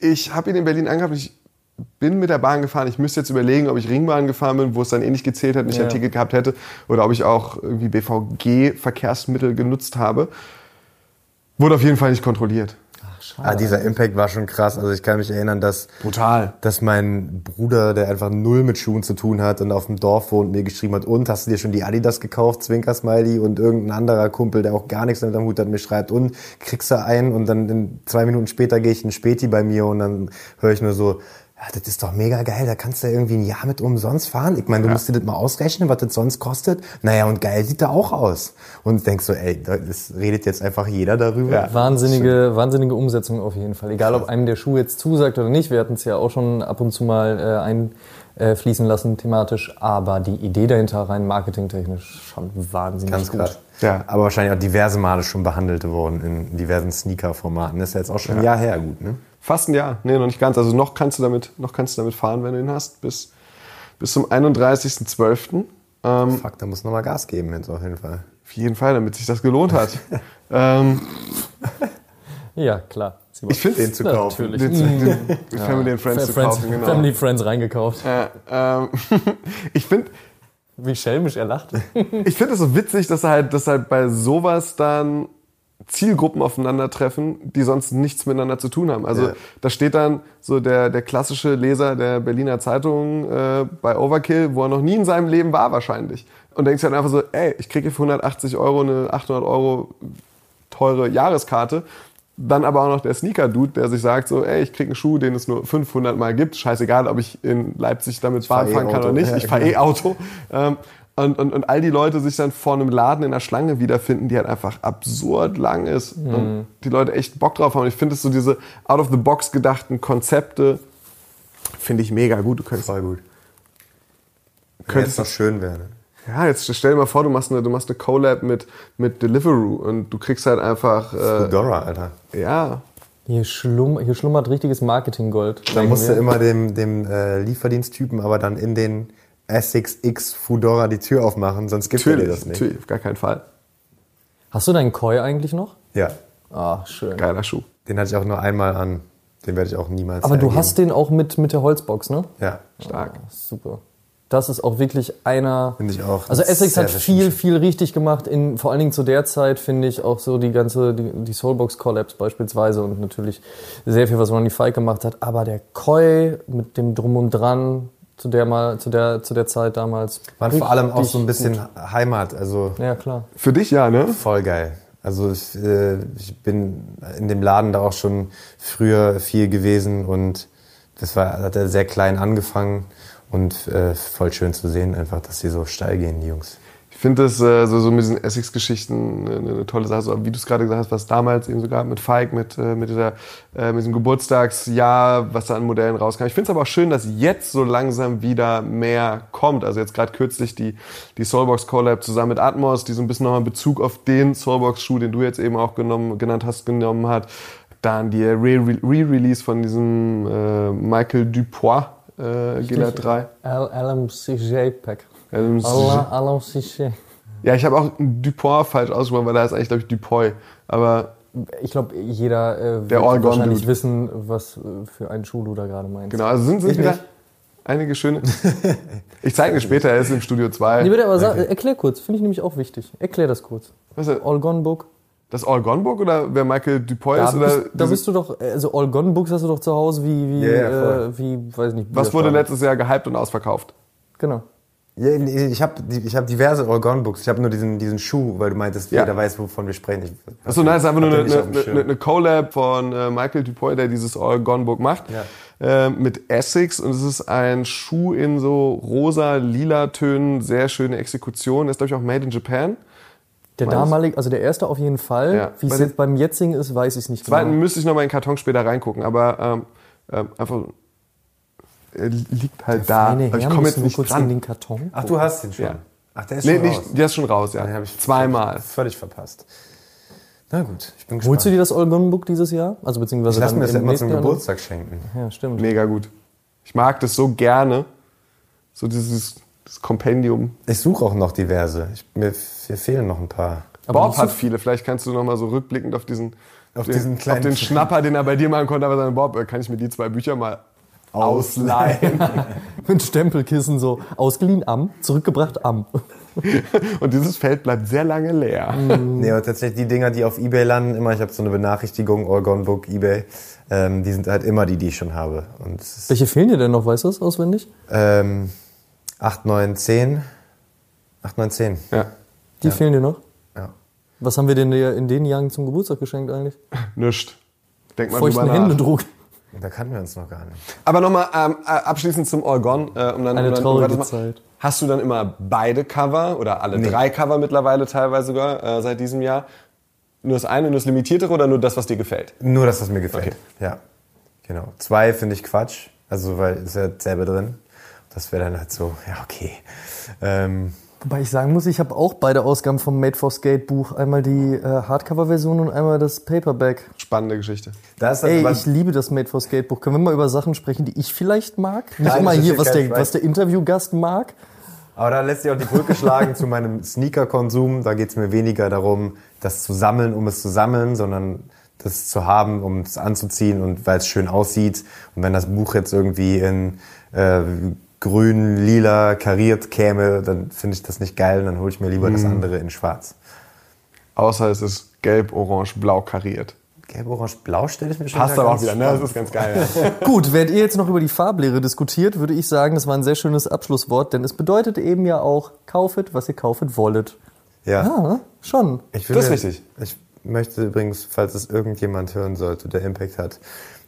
Ich habe ihn in Berlin angehabt. Ich bin mit der Bahn gefahren. Ich müsste jetzt überlegen, ob ich Ringbahn gefahren bin, wo es dann eh nicht gezählt hat und ich
Ja.
ein Ticket gehabt hätte. Oder ob ich auch irgendwie BVG-Verkehrsmittel genutzt habe. Wurde auf jeden Fall nicht kontrolliert.
Ah, dieser Impact war schon krass. Also ich kann mich erinnern, dass,
Brutal.
dass mein Bruder, der einfach null mit Schuhen zu tun hat und auf dem Dorf wohnt, mir geschrieben hat, und hast du dir schon die Adidas gekauft, Zwinker-Smiley und irgendein anderer Kumpel, der auch gar nichts mit am Hut hat, mir schreibt, und kriegst du einen und dann zwei Minuten später gehe ich in Späti bei mir und dann höre ich nur so, ja, das ist doch mega geil, da kannst du ja irgendwie ein Jahr mit umsonst fahren. Ich meine, du musst dir das mal ausrechnen, was das sonst kostet. Naja, und geil sieht er auch aus. Und denkst so, ey, das redet jetzt einfach jeder darüber.
Ja.
Wahnsinnige, wahnsinnige Umsetzung auf jeden Fall. Egal, ob einem der Schuh jetzt zusagt oder nicht. Wir hatten es ja auch schon ab und zu mal äh, einfließen lassen thematisch. Aber die Idee dahinter rein marketingtechnisch schon wahnsinnig
Ganz
gut.
krass.
Ja.
Aber wahrscheinlich auch diverse Male schon behandelt worden in diversen Sneaker-Formaten. Das ist ja jetzt auch schon ein Jahr her, gut, ne?
Fast ein Jahr. Nee, noch nicht ganz. Also noch kannst du damit, noch kannst du damit fahren, wenn du ihn hast, bis, bis zum 31.12. Ähm,
Fuck, da muss noch mal Gas geben jetzt auf jeden Fall.
auf jeden Fall, damit sich das gelohnt hat. [LAUGHS] ähm,
Ja, klar.
ich finde
Den zu kaufen.
Natürlich.
den, den, [LAUGHS] den Family and Friends zu
Friends,
kaufen, genau.
Family Friends reingekauft.
Äh, ähm, [LAUGHS] ich finde
Wie schelmisch er lacht.
ich finde es so witzig, dass halt, dass halt bei sowas dann Zielgruppen aufeinandertreffen, die sonst nichts miteinander zu tun haben. Also
Ja.
da steht dann so der, der klassische Leser der Berliner Zeitung äh, bei Overkill, wo er noch nie in seinem Leben war wahrscheinlich. Und denkst halt einfach so, ey, ich kriege für 180 Euro eine 800 Euro teure Jahreskarte. Dann aber auch noch der Sneaker-Dude, der sich sagt so, ey, ich krieg einen Schuh, den es nur 500 Mal gibt. Scheißegal, ob ich in Leipzig damit fahren kann
E-Auto.
oder nicht.
Ja,
Ich fahre
genau.
eh Auto. Ähm, und, und, und all die Leute sich dann vor einem Laden in der Schlange wiederfinden, die halt einfach absurd lang ist. Und die Leute echt Bock drauf haben. Und ich finde es so diese out-of-the-box gedachten Konzepte, finde ich mega gut. Du könntest,
Voll gut.
Könntest
doch schön werden.
ja, jetzt stell dir mal vor, du machst eine, du machst eine Collab mit, mit Deliveroo und du kriegst halt einfach, äh,
Fedora, Alter.
ja,
Hier, schlumm, hier schlummert richtiges Marketinggold.
Da musst du immer dem, dem äh, Lieferdiensttypen aber dann in den SXX Fedora die Tür aufmachen, sonst gibt er dir
natürlich,
das nicht.
natürlich, auf gar keinen Fall.
Hast du deinen Koi eigentlich noch?
Ja,
Ah, schön.
Geiler Schuh.
den hatte ich auch nur einmal an. Den werde ich auch niemals
Aber du
hergeben.
hast den auch mit, mit der Holzbox, ne?
Ja,
Stark.
Super. Das ist auch wirklich einer.
Finde ich auch.
Also Essex hat viel, viel richtig gemacht. In, vor allen Dingen zu der Zeit finde ich auch so die ganze, die, die Soulbox Collabs beispielsweise und natürlich sehr viel, was Ronnie Fike gemacht hat. Aber der Koi mit dem Drum und Dran zu der mal, zu der, zu der Zeit damals.
Waren vor allem auch so ein bisschen
gut.
Heimat, also
Ja, klar.
Für dich ja, ne?
voll geil. Also ich, äh, ich bin in dem Laden da auch schon früher viel gewesen und das war, hat er sehr klein angefangen und äh, voll schön zu sehen einfach, dass sie so steil gehen, die Jungs.
Finde das äh, so, so mit diesen Essex-Geschichten eine, eine tolle Sache, so, wie du es gerade gesagt hast, was damals eben so gab mit Fike, mit, äh, mit, dieser, äh, mit diesem Geburtstagsjahr, was da an Modellen rauskam. Ich finde es aber auch schön, dass jetzt so langsam wieder mehr kommt. Also jetzt gerade kürzlich die, die Soulbox Collab zusammen mit Atmos, die so ein bisschen nochmal Bezug auf den Soulbox-Schuh, den du jetzt eben auch genommen, genannt hast, genommen hat. Dann die Re- Re-Release von diesem äh, Michael Dupois äh, Gila 3.
LMCJ Pack.
Ähm,
LMCJ.
Ja, ich habe auch Dupont falsch ausgesprochen, weil er heißt eigentlich, glaube ich, Dupoy. Aber
Ich glaube, jeder äh, wird wahrscheinlich wissen, was für einen Schuh du da gerade meinst.
genau, also sind, sind wieder. Einige schöne. [LAUGHS] Ich zeige dir später, er ist im Studio 2.
Nee, bitte, aber sag, erklär kurz, finde ich nämlich auch wichtig. Erklär das kurz.
Was ist das?
All Gone Book.
Das All Gone Book oder wer Michael Dupoy
Da,
ist? Oder
da bist du doch, also All Gone Books hast du doch zu Hause wie, wie,
voll.
äh, wie, weiß nicht.
was wurde letztes Jahr gehypt und ausverkauft?
Genau.
Ja, ich habe ich hab diverse Organ-Books. Ich habe nur diesen, diesen Schuh, weil du meintest,
Ja.
jeder weiß, wovon wir sprechen. Ich,
Achso, nein, es ist einfach nur eine, eine, eine, eine Collab von äh, Michael Dupoy, der dieses All Gone Book macht,
Ja.
äh, mit Essex. Und es ist ein Schuh in so rosa, lila Tönen, sehr schöne Exekution. Ist, glaube ich, auch made in Japan.
Der damalige, also der erste auf jeden Fall.
Ja.
Wie es jetzt beim jetzigen ist, weiß ich nicht
Zweiten
genau.
müsste ich noch mal in den Karton später reingucken, aber ähm, ähm, einfach er liegt halt da.
Feine
Aber ich komme
muss
jetzt nicht
kurz in
dran.
den Karton.
Ach, du hast den schon.
Ja.
Ach, der ist
Nee,
schon
nicht,
raus.
der ist schon raus, ja.
Den hab ich
Zweimal.
Völlig verpasst. Na gut, ich bin gespannt.
Holst du dir das All Gone Book dieses Jahr? Also beziehungsweise
ich lass mir das ja
im
immer zum? Geburtstag schenken.
Ja, stimmt.
Mega gut. Ich mag das so gerne. So dieses, dieses Kompendium.
Ich suche auch noch diverse. Ich, mir, mir fehlen noch ein paar.
Aber
Bob hat viele. Vielleicht kannst du noch mal so rückblickend auf diesen,
Auf
den,
diesen kleinen-
auf den Schnapper, den er bei dir machen konnte, aber sagen, Bob, äh, kann ich mir die zwei Bücher mal ausleihen? [LAUGHS]
Mit Stempelkissen so ausgeliehen am, zurückgebracht am. [LAUGHS]
Und dieses Feld bleibt sehr lange leer.
Nee, aber tatsächlich die Dinger, die auf Ebay landen, immer, ich habe so eine Benachrichtigung, Gone Book, Ebay, ähm, die sind halt immer die, die ich schon habe. Und
Welche fehlen dir denn noch, weißt du das auswendig?
ähm, 8, 9, 10. 8, 9, 10.
Ja,
Die fehlen dir noch?
Ja.
Was haben wir denn dir in den Jahren zum Geburtstag geschenkt eigentlich? [LAUGHS]
nischt. Denk mal
Feuchten
drüber nach.
Händedruck.
Da kannten wir uns noch gar nicht.
Aber nochmal ähm, äh, abschließend zum All Gone. Äh, um dann,
Eine
um dann,
traurige
um
Zeit.
Hast du dann immer beide Cover oder alle drei Cover mittlerweile teilweise sogar äh, seit diesem Jahr? Nur das eine, nur das limitiertere oder nur das, was dir gefällt?
Nur das, was mir gefällt.
Okay.
Ja, genau. Zwei finde ich Quatsch, also weil ist ja selber drin. Das wäre dann halt so, ja okay. Ähm,
Wobei ich sagen muss, ich habe auch beide Ausgaben vom Made for Skate Buch. Einmal die äh, Hardcover-Version und einmal das Paperback.
Spannende Geschichte.
da ist dann
Ey, ich liebe das Made for Skate Buch. Können wir mal über Sachen sprechen, die ich vielleicht mag? Nicht immer
das ist
hier, was der, was der Interviewgast mag.
Aber da lässt sich auch die Brücke schlagen zu meinem Sneaker-Konsum. Da geht es mir weniger darum, das zu sammeln, um es zu sammeln, sondern das zu haben, um es anzuziehen und weil es schön aussieht. Und wenn das Buch jetzt irgendwie in äh, grün, lila kariert käme, dann finde ich das nicht geil. Dann hole ich mir lieber das andere in schwarz.
Außer es ist gelb, orange, blau kariert.
Gelb, orange, blau stelle ich mir schon
Passt aber auch wieder, ne? Das ist ganz geil. Ja. [LAUGHS]
Gut, während ihr jetzt noch über die Farblehre diskutiert, würde ich sagen, das war ein sehr schönes Abschlusswort, denn es bedeutet eben ja auch, kaufet, was ihr kaufet wolltet.
Ja.
Ja, schon.
Ich
Das ist
finde-
richtig.
Ich möchte übrigens, falls es irgendjemand hören sollte, der Impact hat,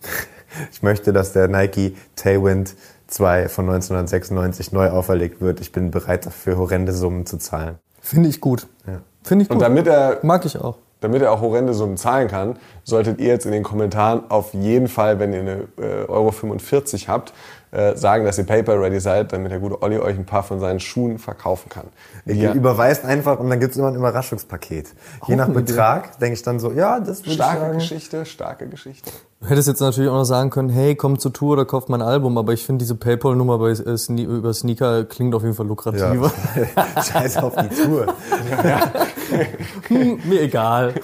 [LAUGHS] ich möchte, dass der Nike Tailwind 2 von 1996 neu auferlegt wird. Ich bin bereit dafür horrende Summen zu zahlen.
Finde ich gut.
Ja.
Finde ich gut.
Und damit er,
Mag ich auch.
damit er auch horrende Summen zahlen kann, solltet ihr jetzt in den Kommentaren auf jeden Fall, wenn ihr eine äh, Euro 45 habt, äh, sagen, dass ihr Paper ready seid, damit der gute Olli euch ein paar von seinen Schuhen verkaufen kann.
Ihr
Ja.
überweist einfach und dann gibt es immer ein Überraschungspaket. Je nach. Betrag denke ich dann so, ja, das würde ich
Starke
sagen.
Geschichte, starke Geschichte.
Du hättest jetzt natürlich auch noch sagen können, hey, komm zur Tour oder kauft mein Album, aber ich finde diese Paypal-Nummer bei äh, Sne über Sneaker klingt auf jeden Fall lukrativer.
Ja. [LAUGHS] Scheiß auf die Tour.
Hm, mir egal.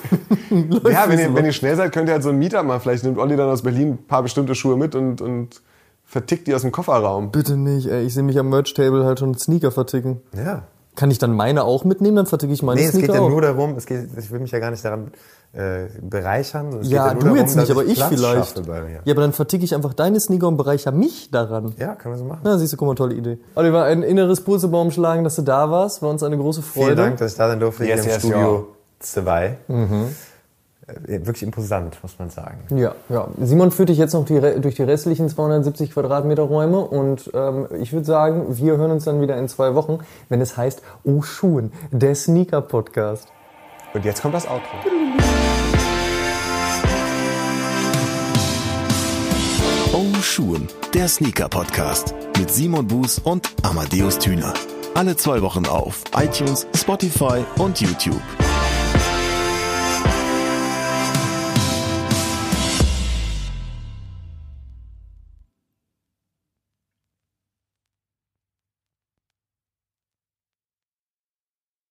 Ja, wenn ihr, wenn ihr schnell seid, könnt ihr halt so ein Meetup mal. Vielleicht nimmt Olli dann aus Berlin ein paar bestimmte Schuhe mit und, und vertickt die aus dem Kofferraum.
Bitte nicht, ey. Ich sehe mich am Merch-Table halt schon Sneaker verticken.
Ja.
Kann ich dann meine auch mitnehmen? Dann verticke ich meine
Nee, es
Sneaker
geht ja
auch.
nur darum, es geht, ich will mich ja gar nicht daran äh, bereichern. Es
ja,
geht
du
nur
jetzt
darum,
nicht, aber ich
Platz
vielleicht.
schaffe Bei mir.
Ja, aber dann verticke ich einfach deine Sneaker und bereichere mich daran.
Ja, können wir so machen.
Na, siehst du, guck mal, tolle Idee. Oliver, ein inneres Purzelbaum schlagen, dass du da warst. War uns eine große Freude.
Vielen Dank, dass ich da sein durfte
Yes,
hier im
yes,
Studio 2. Äh, Wirklich imposant, muss man sagen.
Ja, ja. Simon führt dich jetzt noch die, durch die restlichen 270 Quadratmeter Räume und ähm, ich würde sagen, wir hören uns dann wieder in zwei Wochen, wenn es heißt Oh Schuhen, der Sneaker-Podcast.
Und jetzt kommt das Outro.
Oh Schuhen, der Sneaker-Podcast mit Simon Buß und Amadeus Thüner. Alle zwei Wochen auf iTunes, Spotify und YouTube.